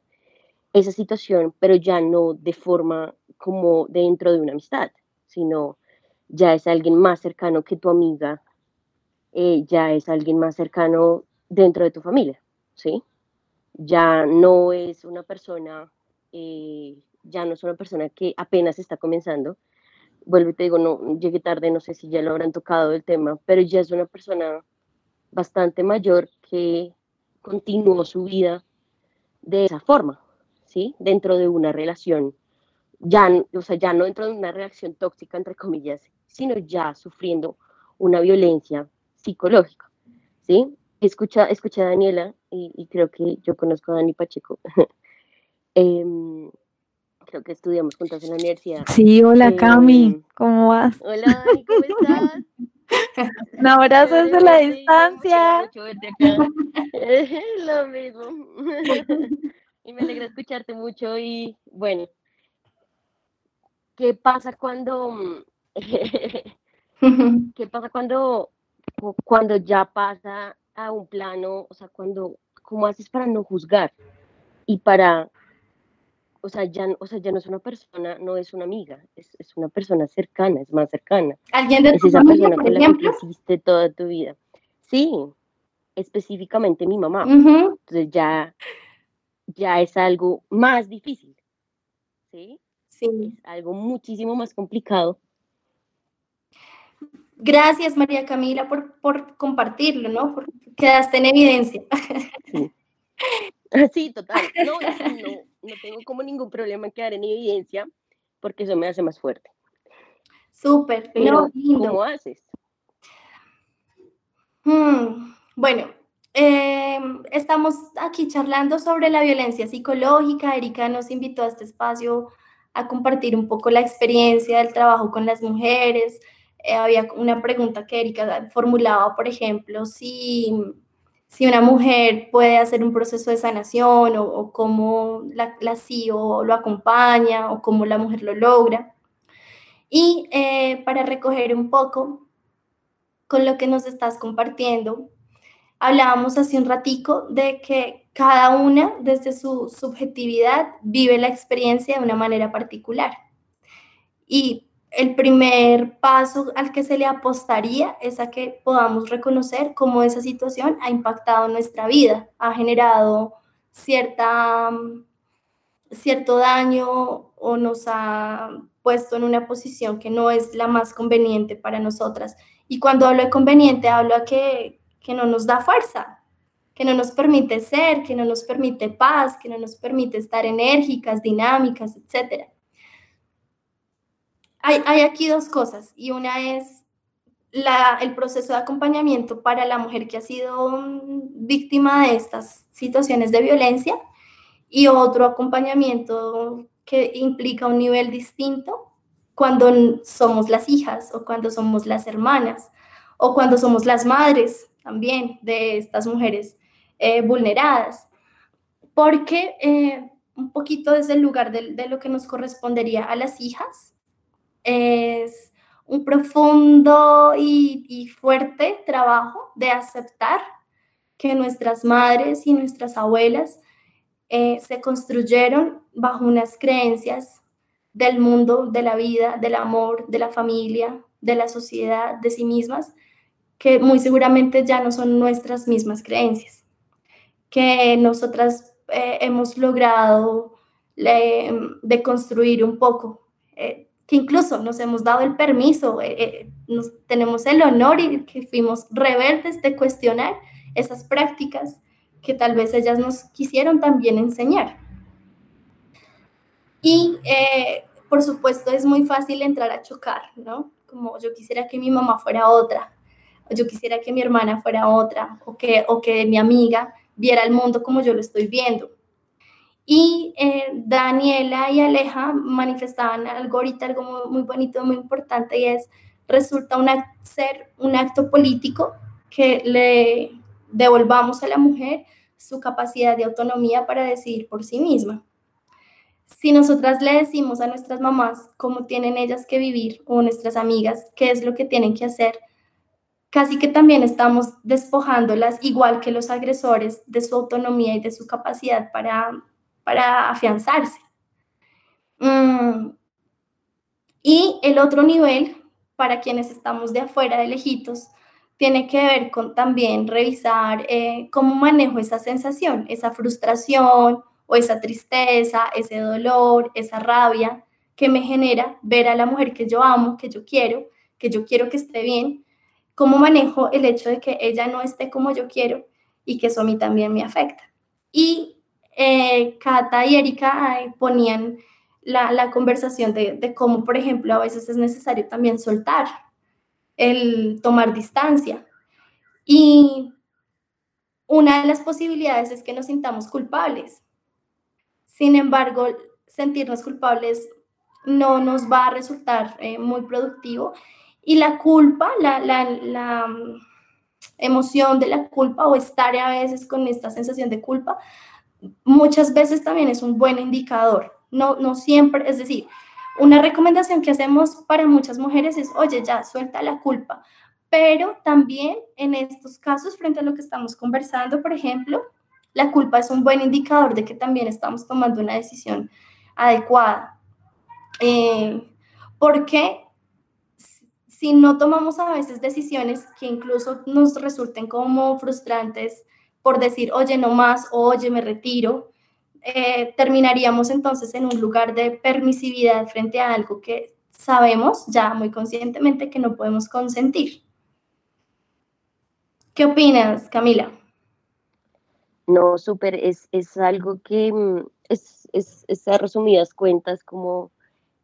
S9: esa situación, pero ya no de forma como dentro de una amistad, sino ya es alguien más cercano que tu amiga, eh, ya es alguien más cercano dentro de tu familia, ¿sí? Ya no es una persona, eh, ya no es una persona que apenas está comenzando. Vuelvo te digo, no, llegué tarde, no sé si ya lo habrán tocado el tema, pero ya es una persona bastante mayor que continuó su vida de esa forma, ¿sí? Dentro de una relación, ya, o sea, ya no dentro de una relación tóxica, entre comillas, sino ya sufriendo una violencia psicológica, ¿sí? Escucha, escucha a Daniela y, creo que yo conozco a Dani Pacheco. Em, creo que estudiamos juntas en la universidad.
S8: Sí, hola Cami, em, ¿cómo vas?
S9: Hola Dani, ¿cómo estás?
S8: Un abrazo desde la distancia.
S9: Lo mismo. y me alegra escucharte mucho y bueno, ¿qué pasa cuando ¿Qué pasa cuando cuando ya pasa a un plano, o sea, cuando, ¿cómo haces para no juzgar? Y para, o sea, ya, o sea, ya no es una persona, no es una amiga, es, es una persona cercana, es más cercana.
S2: ¿Alguien de
S9: Es
S2: tu
S9: esa
S2: familia,
S9: persona con la que
S2: ejemplo?
S9: creciste toda tu vida. Sí, específicamente mi mamá. Entonces ya, ya es algo más difícil, ¿sí?
S2: Sí.
S9: Es algo muchísimo más complicado.
S2: Gracias, María Camila, por, por compartirlo, ¿no? Por, quedaste en evidencia.
S9: Sí. Sí, total. No, no, no tengo como ningún problema en quedar en evidencia porque eso me hace más fuerte.
S2: Súper,
S9: Pero,
S2: no.
S9: ¿cómo haces?
S2: Mm, bueno, eh, estamos aquí charlando sobre la violencia psicológica. Erika nos invitó a este espacio a compartir un poco la experiencia del trabajo con las mujeres. Eh, había una pregunta que Erika formulaba, por ejemplo, si, si una mujer puede hacer un proceso de sanación o, cómo la, la CIO lo acompaña o cómo la mujer lo logra. Y eh, para recoger un poco con lo que nos estás compartiendo, hablábamos hace un ratico de que cada una desde su subjetividad vive la experiencia de una manera particular. Y el primer paso al que se le apostaría es a que podamos reconocer cómo esa situación ha impactado nuestra vida, ha generado cierta, cierto daño o nos ha puesto en una posición que no es la más conveniente para nosotras. Y cuando hablo de conveniente, hablo a que, que no nos da fuerza, que no nos permite ser, que no nos permite paz, que no nos permite estar enérgicas, dinámicas, etc. Hay, aquí dos cosas y una es el proceso de acompañamiento para la mujer que ha sido mm, víctima de estas situaciones de violencia y otro acompañamiento que implica un nivel distinto cuando somos las hijas o cuando somos las hermanas o cuando somos las madres también de estas mujeres eh, vulneradas. Porque eh, un poquito desde el lugar de, lo que nos correspondería a las hijas es un profundo y, y fuerte trabajo de aceptar que nuestras madres y nuestras abuelas eh, se construyeron bajo unas creencias del mundo, de la vida, del amor, de la familia, de la sociedad, de sí mismas, que muy seguramente ya no son nuestras mismas creencias, que nosotras eh, hemos logrado eh, deconstruir un poco, eh, que incluso nos hemos dado el permiso, eh, nos, tenemos el honor y que fuimos rebeldes de cuestionar esas prácticas que tal vez ellas nos quisieron también enseñar. Y por supuesto es muy fácil entrar a chocar, ¿no? Como yo quisiera que mi mamá fuera otra, yo quisiera que mi hermana fuera otra, o que, o que mi amiga viera el mundo como yo lo estoy viendo. Y eh, Daniela y Aleja manifestaban algo ahorita, algo muy, muy bonito, muy importante, y es, resulta una, ser un acto político que le devolvamos a la mujer su capacidad de autonomía para decidir por sí misma. Si nosotras le decimos a nuestras mamás cómo tienen ellas que vivir o nuestras amigas qué es lo que tienen que hacer, casi que también estamos despojándolas, igual que los agresores, de su autonomía y de su capacidad para, para afianzarse. Mm. Y el otro nivel, para quienes estamos de afuera de lejitos, tiene que ver con también revisar eh, cómo manejo esa sensación, esa frustración o esa tristeza, ese dolor, esa rabia que me genera ver a la mujer que yo amo, que yo quiero, que yo quiero que esté bien, cómo manejo el hecho de que ella no esté como yo quiero y que eso a mí también me afecta. Y eh, Cata y Erika ponían la, la conversación de, de cómo, por ejemplo, a veces es necesario también soltar, el tomar distancia. Y una de las posibilidades es que nos sintamos culpables. Sin embargo, sentirnos culpables no nos va a resultar eh, muy productivo y la culpa, la, la, la, emoción de la culpa o estar a veces con esta sensación de culpa, muchas veces también es un buen indicador. No, no siempre, es decir, una recomendación que hacemos para muchas mujeres es, oye, ya, suelta la culpa, pero también en estos casos, frente a lo que estamos conversando, por ejemplo, la culpa es un buen indicador de que también estamos tomando una decisión adecuada. Eh, porque si no tomamos a veces decisiones que incluso nos resulten como frustrantes por decir, oye, no más, oye, me retiro, eh, terminaríamos entonces en un lugar de permisividad frente a algo que sabemos ya muy conscientemente que no podemos consentir. ¿Qué opinas, Camila?
S9: No, súper, es, es, algo que mm, es, es, es, a resumidas cuentas como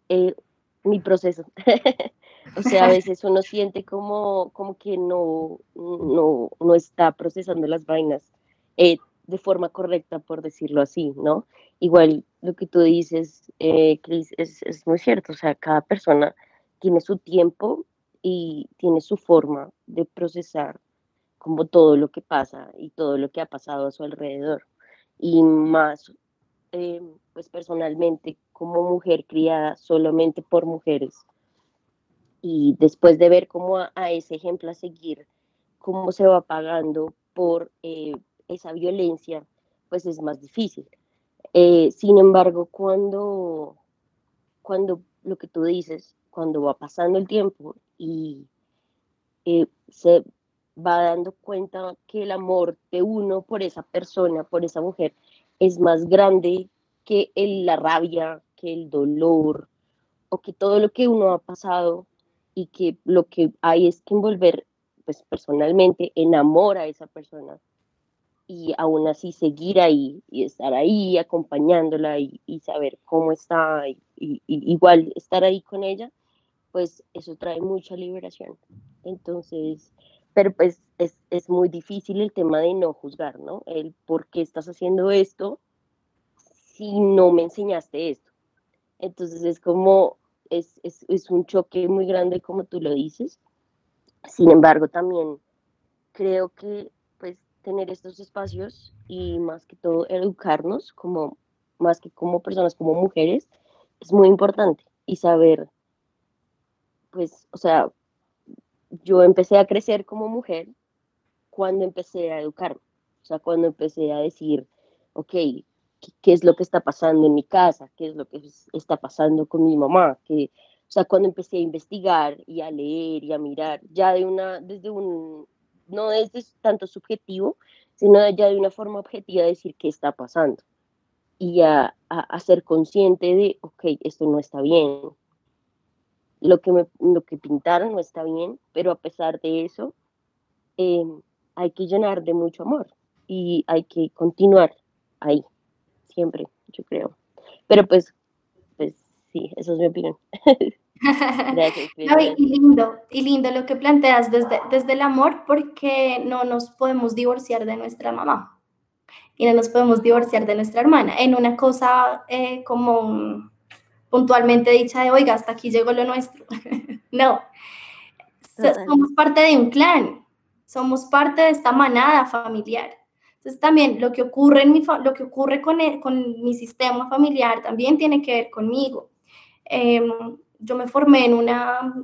S9: eh, mi proceso. o sea, a veces uno siente como, como que no, no, no está procesando las vainas eh, de forma correcta, por decirlo así, ¿no? Igual lo que tú dices, eh, Chris, es, es muy cierto, o sea, cada persona tiene su tiempo y tiene su forma de procesar como todo lo que pasa y todo lo que ha pasado a su alrededor. Y más, eh, pues personalmente, como mujer criada solamente por mujeres, y después de ver cómo a, ese ejemplo a seguir, cómo se va pagando por eh, esa violencia, pues es más difícil. Eh, sin embargo, cuando, cuando lo que tú dices, cuando va pasando el tiempo y se va dando cuenta que el amor de uno por esa persona, por esa mujer, es más grande que el, la rabia, que el dolor, o que todo lo que uno ha pasado y que lo que hay es que envolver, pues personalmente, enamora a esa persona y aún así seguir ahí y estar ahí acompañándola y, saber cómo está y, y, igual estar ahí con ella, pues eso trae mucha liberación. Entonces, pero pues es, es, muy difícil el tema de no juzgar, ¿no? El por qué estás haciendo esto si no me enseñaste esto. Entonces es como, es, es, es un choque muy grande como tú lo dices. Sin embargo, también creo que pues tener estos espacios y más que todo educarnos como más que como personas, como mujeres, es muy importante y saber, pues, o sea, yo empecé a crecer como mujer cuando empecé a educarme, o sea, cuando empecé a decir, ok, ¿qué, es lo que está pasando en mi casa? ¿Qué es lo que está pasando con mi mamá? Que, o sea, cuando empecé a investigar y a leer y a mirar, ya de una, desde un, no desde tanto subjetivo, sino ya de una forma objetiva decir qué está pasando y a, a, a ser consciente de, ok, esto no está bien, lo que, me, lo que pintaron no está bien, pero a pesar de eso, eh, hay que llenar de mucho amor y hay que continuar ahí, siempre, yo creo. Pero pues, pues sí, eso es mi opinión.
S2: Gracias, y lindo, y lindo lo que planteas desde, desde el amor, porque no nos podemos divorciar de nuestra mamá y no nos podemos divorciar de nuestra hermana. En una cosa eh, como puntualmente dicha de, oiga, hasta aquí llegó lo nuestro. no, somos parte de un clan, somos parte de esta manada familiar. Entonces también lo que ocurre, en mi, lo que ocurre con, con mi sistema familiar también tiene que ver conmigo. Em, yo me formé en una,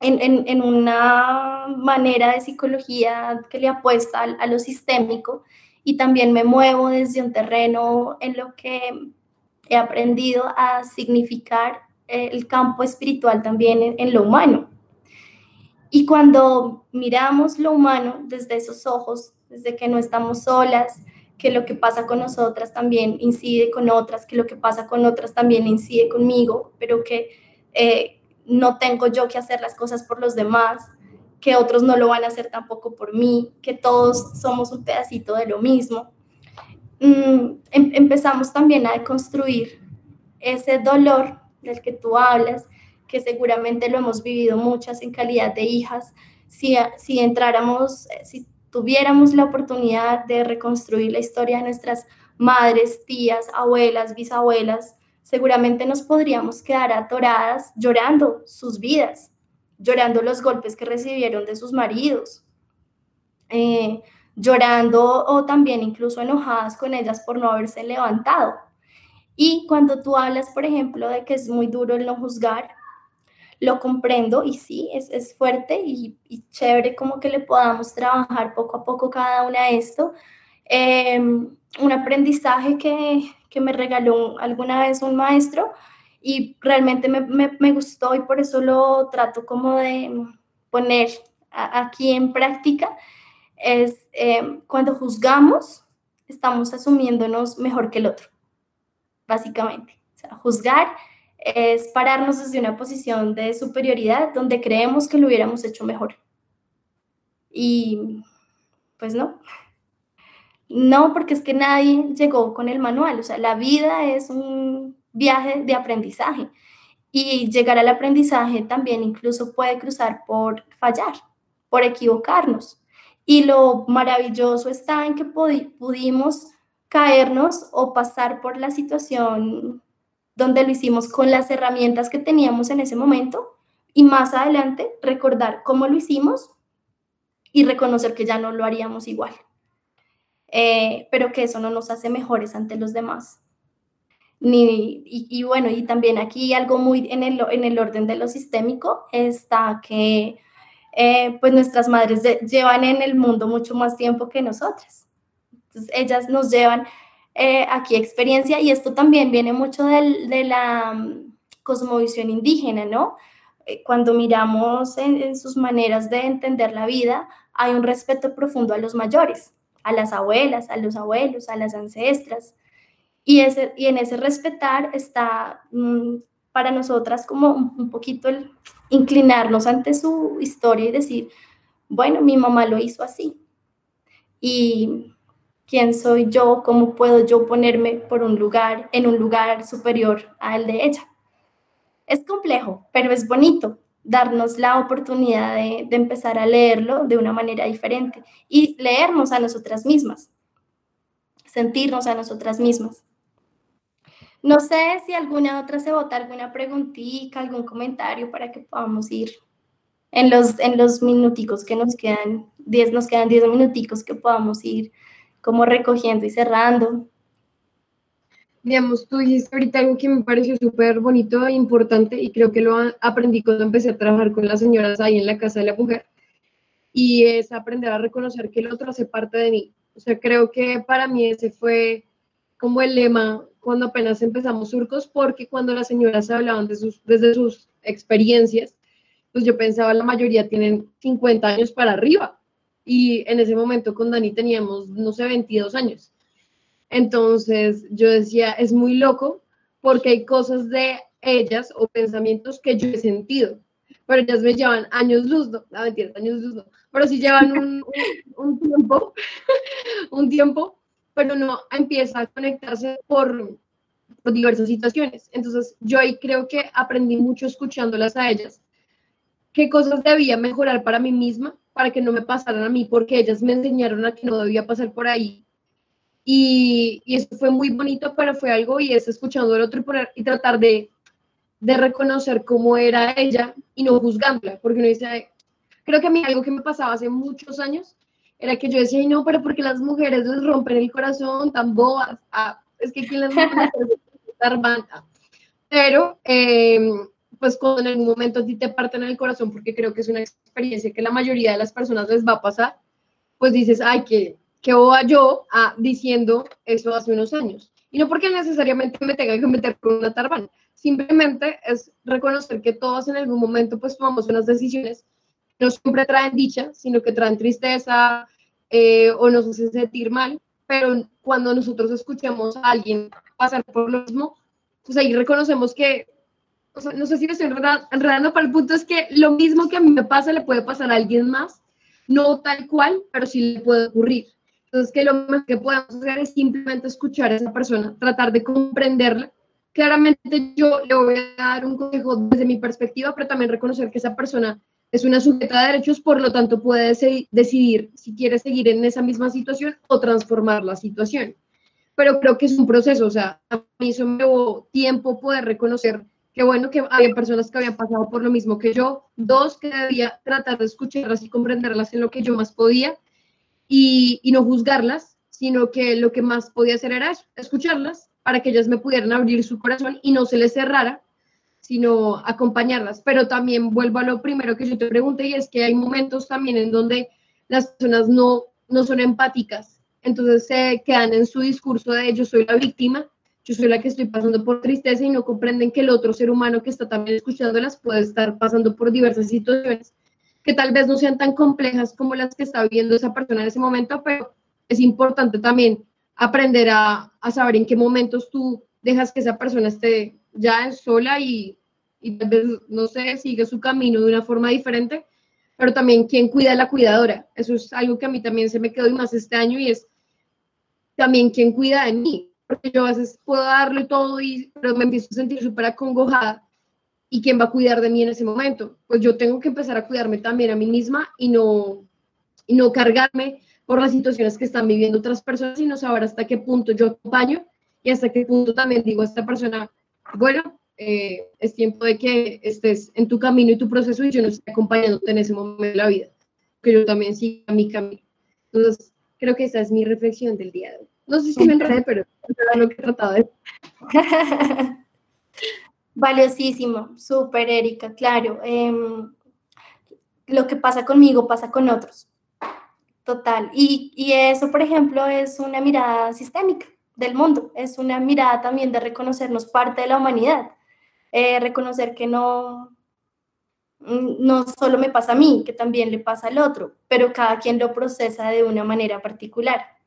S2: en, en, en, una manera de psicología que le apuesta a, a lo sistémico y también me muevo desde un terreno en lo que he aprendido a significar el campo espiritual también en, lo humano. Y cuando miramos lo humano desde esos ojos, desde que no estamos solas, que lo que pasa con nosotras también incide con otras, que lo que pasa con otras también incide conmigo, pero que eh, no tengo yo que hacer las cosas por los demás, que otros no lo van a hacer tampoco por mí, que todos somos un pedacito de lo mismo. Mm, em, empezamos también a deconstruir ese dolor del que tú hablas, que seguramente lo hemos vivido muchas en calidad de hijas, si, si entráramos, eh, si tuviéramos la oportunidad de reconstruir la historia de nuestras madres, tías, abuelas, bisabuelas, seguramente nos podríamos quedar atoradas llorando sus vidas, llorando los golpes que recibieron de sus maridos, eh, llorando o también incluso enojadas con ellas por no haberse levantado. Y cuando tú hablas, por ejemplo, de que es muy duro el no juzgar, lo comprendo y sí, es, es fuerte y, y, chévere como que le podamos trabajar poco a poco cada una de esto. Em, un aprendizaje que, que, me regaló alguna vez un maestro y realmente me, me, me gustó y por eso lo trato como de poner aquí en práctica, es em, cuando juzgamos, estamos asumiéndonos mejor que el otro, básicamente. O sea, juzgar es pararnos desde una posición de superioridad donde creemos que lo hubiéramos hecho mejor. Y pues no. No, porque es que nadie llegó con el manual. O sea, la vida es un viaje de aprendizaje. Y llegar al aprendizaje también incluso puede cruzar por fallar, por equivocarnos. Y lo maravilloso está en que pudimos caernos o pasar por la situación donde lo hicimos con las herramientas que teníamos en ese momento y más adelante recordar cómo lo hicimos y reconocer que ya no lo haríamos igual. Eh, pero que eso no nos hace mejores ante los demás. Ni, y, bueno, y también aquí algo muy en el, en el orden de lo sistémico está que eh, pues nuestras madres llevan en el mundo mucho más tiempo que nosotras. Entonces ellas nos llevan eh, aquí experiencia y esto también viene mucho de la mm, cosmovisión indígena, ¿no? Eh, cuando miramos en, sus maneras de entender la vida, hay un respeto profundo a los mayores, a las abuelas, a los abuelos, a las ancestras. Y, ese, y en ese respetar está mm, para nosotras como un poquito el inclinarnos ante su historia y decir, bueno, mi mamá lo hizo así. Y quién soy yo, cómo puedo yo ponerme por un lugar, en un lugar superior al de ella. Es complejo, pero es bonito darnos la oportunidad de, de, empezar a leerlo de una manera diferente y leernos a nosotras mismas, sentirnos a nosotras mismas. No sé si alguna otra se vota alguna preguntita, algún comentario para que podamos ir en los, en los minuticos que nos quedan, 10, nos quedan 10 minuticos que podamos ir como recogiendo y cerrando.
S1: Digamos, tú dijiste ahorita algo que me pareció súper bonito e importante y creo que lo aprendí cuando empecé a trabajar con las señoras ahí en la casa de la mujer y es aprender a reconocer que el otro hace parte de mí. O sea, creo que para mí ese fue como el lema cuando apenas empezamos surcos, porque cuando las señoras hablaban de sus, desde sus experiencias, pues yo pensaba la mayoría tienen 50 años para arriba y en ese momento con Dani teníamos, no sé, 22 años. Entonces yo decía, es muy loco porque hay cosas de ellas o pensamientos que yo he sentido, pero ellas me llevan años luz, no, no mentira, años luz, no, pero sí llevan un, un, tiempo, un tiempo, pero no empieza a conectarse por, por diversas situaciones. Entonces yo ahí creo que aprendí mucho escuchándolas a ellas, qué cosas debía mejorar para mí misma para que no me pasaran a mí, porque ellas me enseñaron a que no debía pasar por ahí. Y, y eso fue muy bonito, pero fue algo y es escuchando al otro y, y tratar de, de reconocer cómo era ella y no juzgándola, porque uno dice, creo que a mí algo que me pasaba hace muchos años era que yo decía, no, pero porque las mujeres les rompen el corazón tan boas, ah, es que quién las mujeres Pero eh, pues cuando en algún momento a ti te parten el corazón, porque creo que es una experiencia que la mayoría de las personas les va a pasar, pues dices, ay, que qué boba yo ah, diciendo eso hace unos años. Y no porque necesariamente me tenga que meter con una tarbana, simplemente es reconocer que todos en algún momento pues tomamos unas decisiones que no siempre traen dicha, sino que traen tristeza eh, o nos hacen sentir mal, pero cuando nosotros escuchamos a alguien pasar por lo mismo, pues ahí reconocemos que no sé si me estoy enredando, pero el punto es que lo mismo que a mí me pasa le puede pasar a alguien más, no tal cual, pero sí le puede ocurrir. Entonces, que lo más que podemos hacer es simplemente escuchar a esa persona, tratar de comprenderla. Claramente yo le voy a dar un consejo desde mi perspectiva, pero también reconocer que esa persona es una sujeta de derechos, por lo tanto puede decidir si quiere seguir en esa misma situación o transformar la situación. Pero creo que es un proceso, o sea, a mí eso me llevó tiempo poder reconocer Qué bueno que había personas que habían pasado por lo mismo que yo. Dos, que debía tratar de escucharlas y comprenderlas en lo que yo más podía y, no juzgarlas, sino que lo que más podía hacer era escucharlas para que ellas me pudieran abrir su corazón y no se les cerrara, sino acompañarlas. Pero también vuelvo a lo primero que yo te pregunté y es que hay momentos también en donde las personas no, no son empáticas, entonces se quedan en su discurso de yo soy la víctima, yo soy la que estoy pasando por tristeza y no comprenden que el otro ser humano que está también escuchándolas puede estar pasando por diversas situaciones que tal vez no sean tan complejas como las que está viviendo esa persona en ese momento, pero es importante también aprender a, a saber en qué momentos tú dejas que esa persona esté ya sola y, y tal vez, no sé, sigue su camino de una forma diferente, pero también quién cuida a la cuidadora. Eso es algo que a mí también se me quedó y más este año y es también quién cuida de mí, porque yo a veces puedo darle todo, y, pero me empiezo a sentir súper acongojada y quién va a cuidar de mí en ese momento. Pues yo tengo que empezar a cuidarme también a mí misma y no, y no cargarme por las situaciones que están viviendo otras personas, sino saber hasta qué punto yo acompaño y hasta qué punto también digo a esta persona, bueno, eh, es tiempo de que estés en tu camino y tu proceso y yo no estoy acompañándote en ese momento de la vida, que yo también siga mi camino. Entonces, creo que esa es mi reflexión del día de hoy. No sé si me enredé, pero era lo que trataba de...
S2: Valiosísimo, súper Erika, claro. Em, lo que pasa conmigo pasa con otros. Total. Y, y eso, por ejemplo, es una mirada sistémica del mundo, es una mirada también de reconocernos parte de la humanidad, eh, reconocer que no, no solo me pasa a mí, que también le pasa al otro, pero cada quien lo procesa de una manera particular.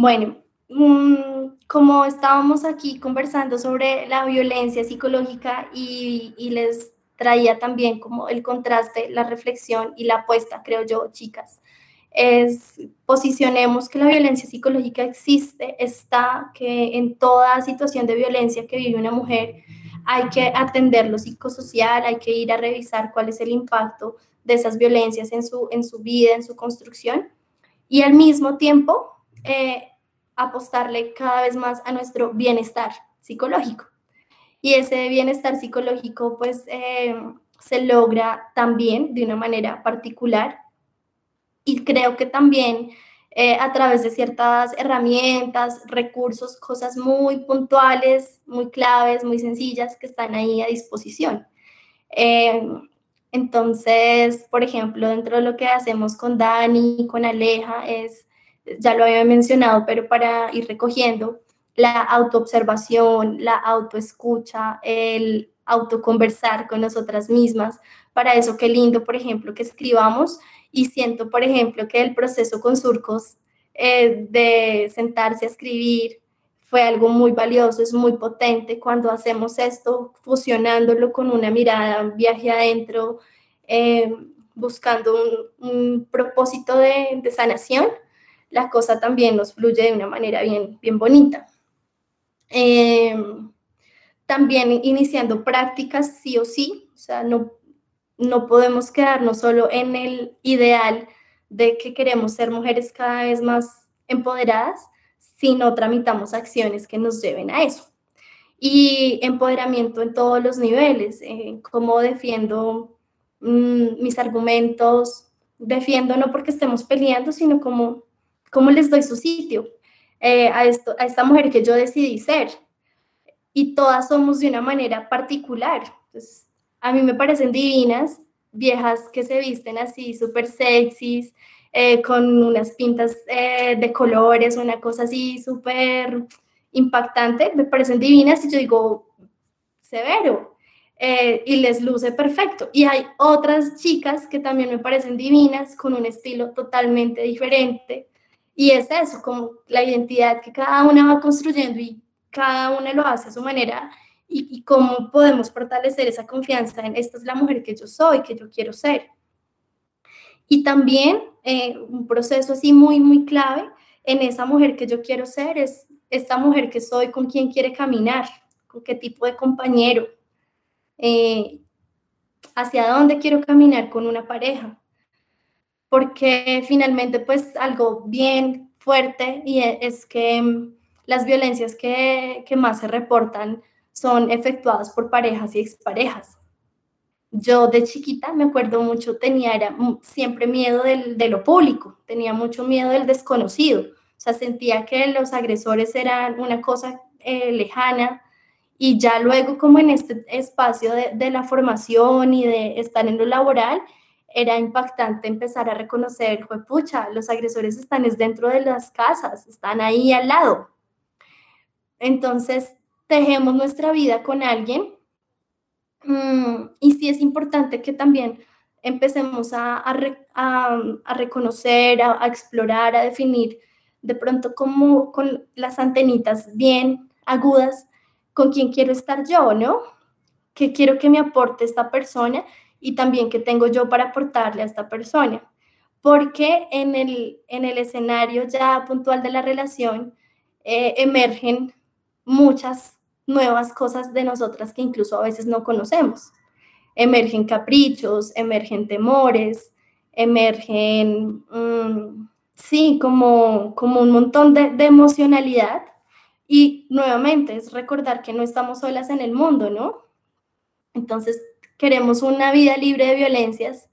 S2: Bueno, mm, como estábamos aquí conversando sobre la violencia psicológica y, y les traía también como el contraste, la reflexión y la apuesta, creo yo, chicas es posicionemos que la violencia psicológica existe, está, que en toda situación de violencia que vive una mujer hay que atender lo psicosocial, hay que ir a revisar cuál es el impacto de esas violencias en su, en su vida, en su construcción, y al mismo tiempo eh, apostarle cada vez más a nuestro bienestar psicológico. Y ese bienestar psicológico pues eh, se logra también de una manera particular y creo que también eh, a través de ciertas herramientas, recursos, cosas muy puntuales, muy claves, muy sencillas que están ahí a disposición. Eh, entonces, por ejemplo, dentro de lo que hacemos con Dani, con Aleja, es, ya lo había mencionado, pero para ir recogiendo, la autoobservación, la autoescucha, el autoconversar con nosotras mismas. Para eso, qué lindo, por ejemplo, que escribamos y siento, por ejemplo, que el proceso con surcos eh, de sentarse a escribir fue algo muy valioso, es muy potente cuando hacemos esto, fusionándolo con una mirada, viaje adentro, eh, buscando un, propósito de, sanación, la cosa también nos fluye de una manera bien, bien bonita. Eh, también iniciando prácticas sí o sí, o sea, no no podemos quedarnos solo en el ideal de que queremos ser mujeres cada vez más empoderadas, sino tramitamos acciones que nos lleven a eso. Y empoderamiento en todos los niveles, eh, cómo defiendo mm, mis argumentos, defiendo no porque estemos peleando, sino como cómo les doy su sitio eh, a, esto, a esta mujer que yo decidí ser. Y todas somos de una manera particular. Entonces, a mí me parecen divinas, viejas que se visten así, súper sexys, eh, con unas pintas eh, de colores, una cosa así súper impactante, me parecen divinas y yo digo, severo, eh, y les luce perfecto. Y hay otras chicas que también me parecen divinas, con un estilo totalmente diferente. Y es eso, como la identidad que cada una va construyendo y cada una lo hace a su manera y, cómo podemos fortalecer esa confianza en esta es la mujer que yo soy, que yo quiero ser. Y también eh, un proceso así muy, muy clave en esa mujer que yo quiero ser es esta mujer que soy, con quién quiere caminar, con qué tipo de compañero, eh, hacia dónde quiero caminar con una pareja. Porque finalmente, pues algo bien fuerte y e, es que mm, las violencias que, que más se reportan son efectuadas por parejas y exparejas. Yo de chiquita me acuerdo mucho, tenía era, siempre miedo del, de lo público, tenía mucho miedo del desconocido, o sea, sentía que los agresores eran una cosa eh, lejana Y ya luego, como en este espacio de, de la formación y de estar en lo laboral, era impactante empezar a reconocer, pucha, los agresores están dentro de las casas, están ahí al lado. Entonces, tejemos nuestra vida con alguien. Mm, y sí es importante que también empecemos a, a, reconocer, a, explorar, a definir de pronto como con las antenitas bien agudas con quién quiero estar yo, ¿no? ¿Qué quiero que me aporte esta persona y también qué tengo yo para aportarle a esta persona? Porque en el, en el escenario ya puntual de la relación eh, emergen muchas nuevas cosas de nosotras que incluso a veces no conocemos. Emergen caprichos, emergen temores, emergen, mm, sí, como, como un montón de, de emocionalidad. Y nuevamente es recordar que no estamos solas en el mundo, ¿no? Entonces, queremos una vida libre de violencias,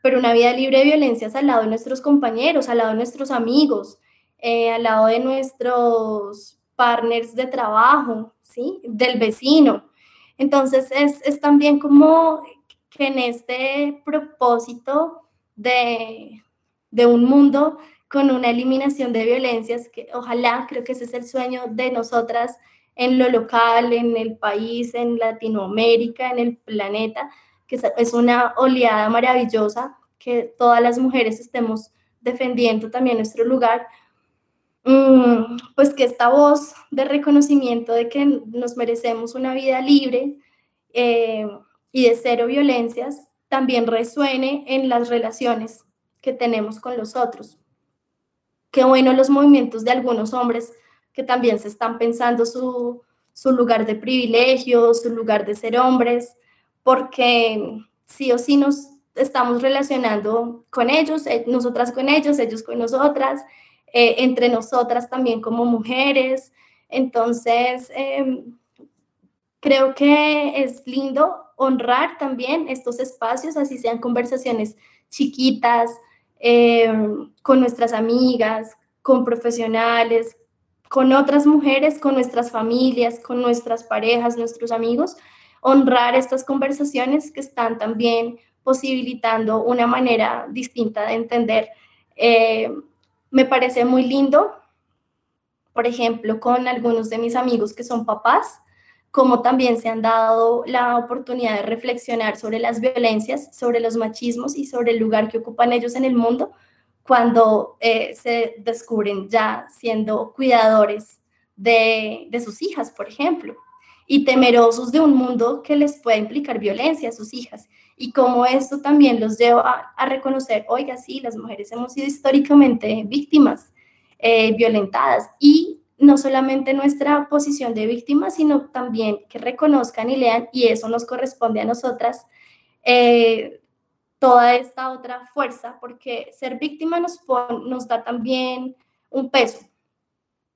S2: pero una vida libre de violencias al lado de nuestros compañeros, al lado de nuestros amigos, eh, al lado de nuestros partners de trabajo, ¿sí? Del vecino. Entonces es, es también como que en este propósito de, de un mundo con una eliminación de violencias, que ojalá, creo que ese es el sueño de nosotras en lo local, en el país, en Latinoamérica, en el planeta, que es una oleada maravillosa, que todas las mujeres estemos defendiendo también nuestro lugar, Mm, pues que esta voz de reconocimiento de que nos merecemos una vida libre eh, y de cero violencias también resuene en las relaciones que tenemos con los otros. Qué bueno los movimientos de algunos hombres que también se están pensando su, su lugar de privilegio, su lugar de ser hombres, porque sí o sí nos estamos relacionando con ellos, eh, nosotras con ellos, ellos con nosotras, eh, entre nosotras también como mujeres. Entonces, em, creo que es lindo honrar también estos espacios, así sean conversaciones chiquitas, em, con nuestras amigas, con profesionales, con otras mujeres, con nuestras familias, con nuestras parejas, nuestros amigos, honrar estas conversaciones que están también posibilitando una manera distinta de entender. Eh, me parece muy lindo, por ejemplo, con algunos de mis amigos que son papás, como también se han dado la oportunidad de reflexionar sobre las violencias, sobre los machismos y sobre el lugar que ocupan ellos en el mundo cuando eh, se descubren ya siendo cuidadores de, de sus hijas, por ejemplo, y temerosos de un mundo que les pueda implicar violencia a sus hijas. Y cómo esto también los lleva a, reconocer, oiga, sí, las mujeres hemos sido históricamente víctimas eh, violentadas y no solamente nuestra posición de víctima, sino también que reconozcan y lean, y eso nos corresponde a nosotras, eh, toda esta otra fuerza, porque ser víctima nos, nos da también un peso.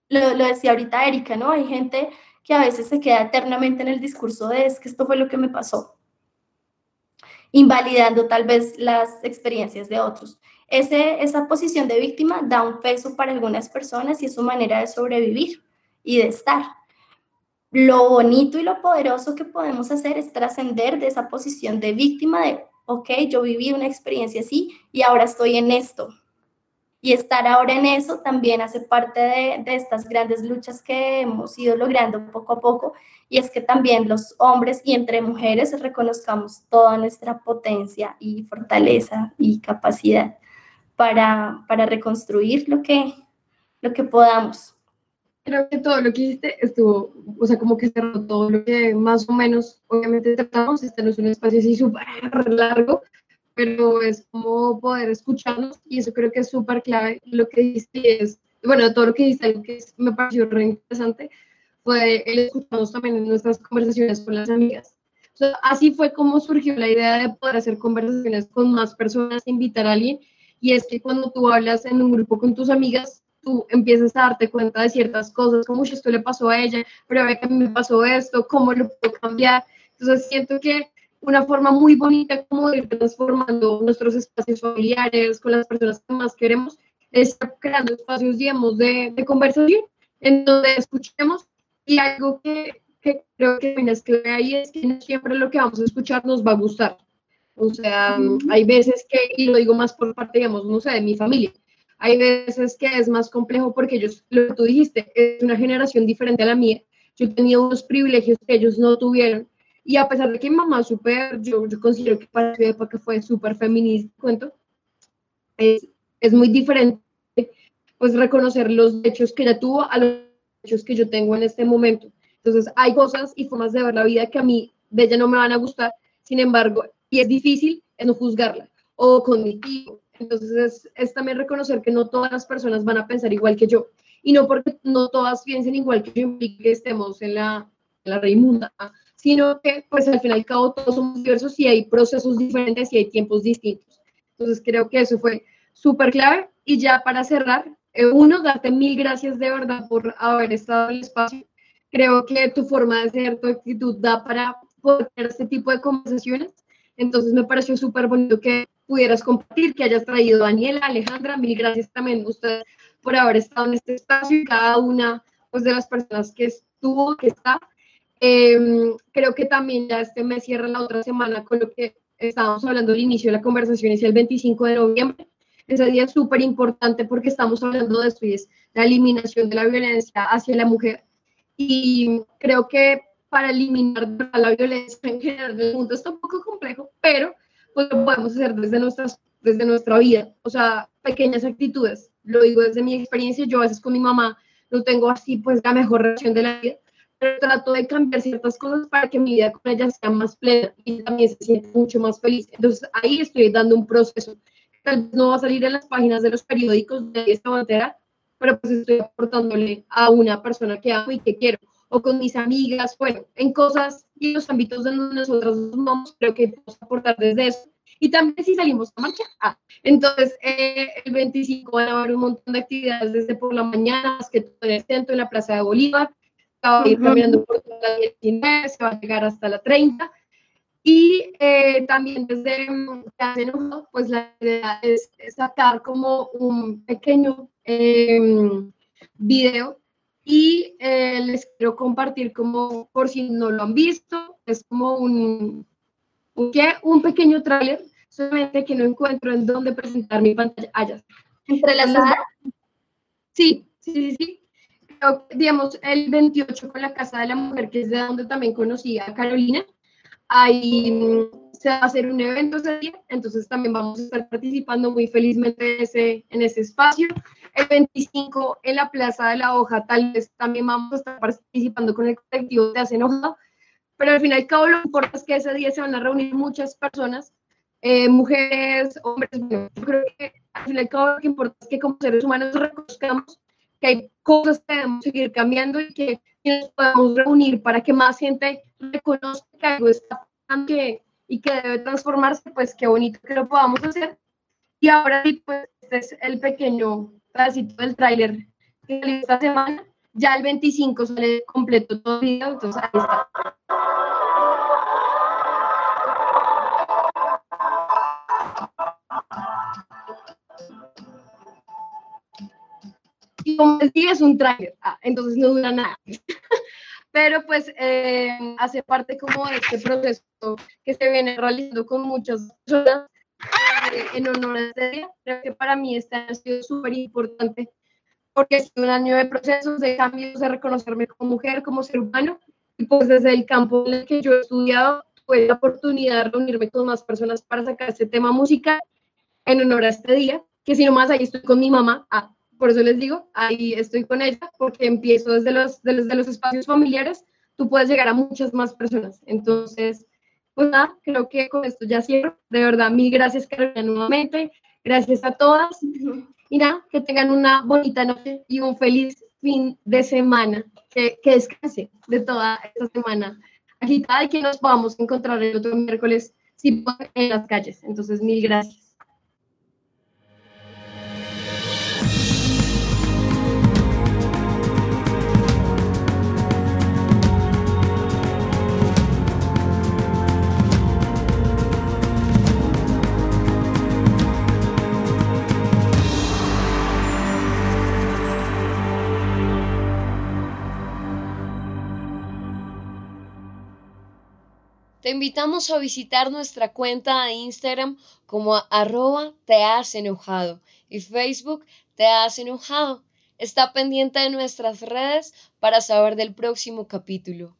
S2: Lo, lo decía ahorita Erika, ¿no? Hay gente que a veces se queda eternamente en el discurso de es que esto fue lo que me pasó invalidando tal vez las experiencias de otros. Ese, esa posición de víctima da un peso para algunas personas y es su manera de sobrevivir y de estar. Lo bonito y lo poderoso que podemos hacer es trascender de esa posición de víctima de, ok, yo viví una experiencia así y ahora estoy en esto. Y estar ahora en eso también hace parte de, de estas grandes luchas que hemos ido logrando poco a poco y es que también los hombres y entre mujeres reconozcamos toda nuestra potencia y fortaleza y capacidad para, para reconstruir lo que, lo que podamos.
S1: Creo que todo lo que hiciste estuvo, o sea, como que cerró todo lo que más o menos, obviamente tratamos, este no es un espacio así súper largo, pero es como poder escucharnos y eso creo que es súper clave. Lo que dijiste es, bueno, todo lo que dijiste, algo que me pareció re interesante, fue el escucharnos también en nuestras conversaciones con las amigas. así fue como surgió la idea de poder hacer conversaciones con más personas, invitar a alguien. Y es que cuando tú hablas en un grupo con tus amigas, tú empiezas a darte cuenta de ciertas cosas, como si esto le pasó a ella, pero a ver, a mí me pasó esto, cómo lo puedo cambiar. Entonces siento que una forma muy bonita como de ir transformando nuestros espacios familiares con las personas que más queremos es creando espacios, digamos, de, de conversación en donde escuchemos y algo que que creo que es clave ahí es que no siempre lo que vamos a escuchar nos va a gustar. O sea, hay veces que, y lo digo más por parte, digamos, no sé, de mi familia, hay veces que es más complejo porque ellos, lo que tú dijiste, es una generación diferente a la mía. Yo tenía unos privilegios que ellos no tuvieron. Y a pesar de que mi mamá súper, yo, yo considero que para su época fue súper feminista, cuento, es, es muy diferente pues reconocer los hechos que ella tuvo a los hechos que yo tengo en este momento. Entonces, hay cosas y formas de ver la vida que a mí de ella no me van a gustar, sin embargo, y es difícil no juzgarla o cognitivo. Entonces, es, es, también reconocer que no todas las personas van a pensar igual que yo. Y no porque no todas piensen igual que yo implique que estemos en la, en la reimunda, sino que, pues, al fin y al cabo, todos somos diversos y hay procesos diferentes y hay tiempos distintos. Entonces, creo que eso fue súper clave. Y ya para cerrar, eh, uno, darte mil gracias de verdad por haber estado en el espacio creo que tu forma de ser, tu actitud da para poder tener este tipo de conversaciones. Entonces me pareció súper bonito que pudieras compartir, que hayas traído Daniela, Alejandra, mil gracias también a ustedes por haber estado en este espacio y cada una pues, de las personas que estuvo, que está. Em, creo que también ya este mes cierra la otra semana con lo que estábamos hablando al inicio de la conversación, es el 25 de noviembre. Ese día es súper importante porque estamos hablando de esto y es la eliminación de la violencia hacia la mujer y creo que para eliminar la violencia en general del mundo está un poco complejo, pero pues lo podemos hacer desde, nuestras, desde nuestra vida, o sea, pequeñas actitudes. Lo digo desde mi experiencia, yo a veces con mi mamá no tengo así pues la mejor relación de la vida, pero trato de cambiar ciertas cosas para que mi vida con ella sea más plena y también se sienta mucho más feliz. Entonces ahí estoy dando un proceso. Tal vez no va a salir en las páginas de los periódicos de esta manera, pero pues estoy aportándole a una persona que amo y que quiero, o con mis amigas, bueno, en cosas y los ámbitos donde nosotros nos vamos, creo que podemos aportar desde eso. Y también si salimos a marcha. Ah, entonces, eh, el 25 van a haber un montón de actividades desde por la mañana, más que todo en el centro, en la Plaza de Bolívar. Va a ir caminando por la 19, se va a llegar hasta la 30. Y eh, también desde enojado, pues la idea es sacar como un pequeño eh, video y eh, les quiero compartir como por si no lo han visto, es como un, un, un pequeño tráiler, solamente que no encuentro en dónde presentar mi pantalla. Allá.
S2: ¿Entre las
S1: Sí, sí, sí, sí. digamos, el 28 con la Casa de la Mujer, que es de donde también conocí a Carolina, ahí mm, se va a hacer un evento ese día, entonces también vamos a estar participando muy felizmente en ese, en ese espacio. El 25 en la Plaza de la Hoja, tal vez también vamos a estar participando con el colectivo de Hacen Hoja, pero al final y al cabo lo que importa es que ese día se van a reunir muchas personas, eh, mujeres, hombres, bueno, yo creo que al final y al cabo lo que importa es que como seres humanos reconozcamos que hay cosas que debemos seguir cambiando y que nos podemos reunir para que más gente reconozca que algo está pasando y que debe transformarse, pues qué bonito que lo podamos hacer. Y ahora sí, pues este es el pequeño pedacito del tráiler que salió esta semana. Ya el 25 sale completo todo el video, entonces ahí está. Y como les digo, es un tráiler, ah, entonces no dura nada. Pero pues eh, hace parte como de este proceso que se viene realizando con muchas personas en honor a este día. Creo que para mí este año ha sido súper importante porque sido un año de procesos, de cambios, de reconocerme como mujer, como ser humano. Y pues desde el campo en el que yo he estudiado, tuve la oportunidad de reunirme con más personas para sacar este tema musical en honor a este día, que si no más ahí estoy con mi mamá, ah, por eso les digo, ahí estoy con ella, porque empiezo desde los, desde los espacios familiares, tú puedes llegar a muchas más personas. Entonces, pues nada, creo que con esto ya cierro. De verdad, mil gracias, Carolina, nuevamente. Gracias a todas. Y nada, que tengan una bonita noche y un feliz fin de semana. Que, que descanse de toda esta semana agitada y que nos podamos encontrar el otro miércoles si en las calles. Entonces, mil gracias.
S10: Te invitamos a visitar nuestra cuenta de Instagram como arroba te has enojado y Facebook te has enojado. Está pendiente de nuestras redes para saber del próximo capítulo.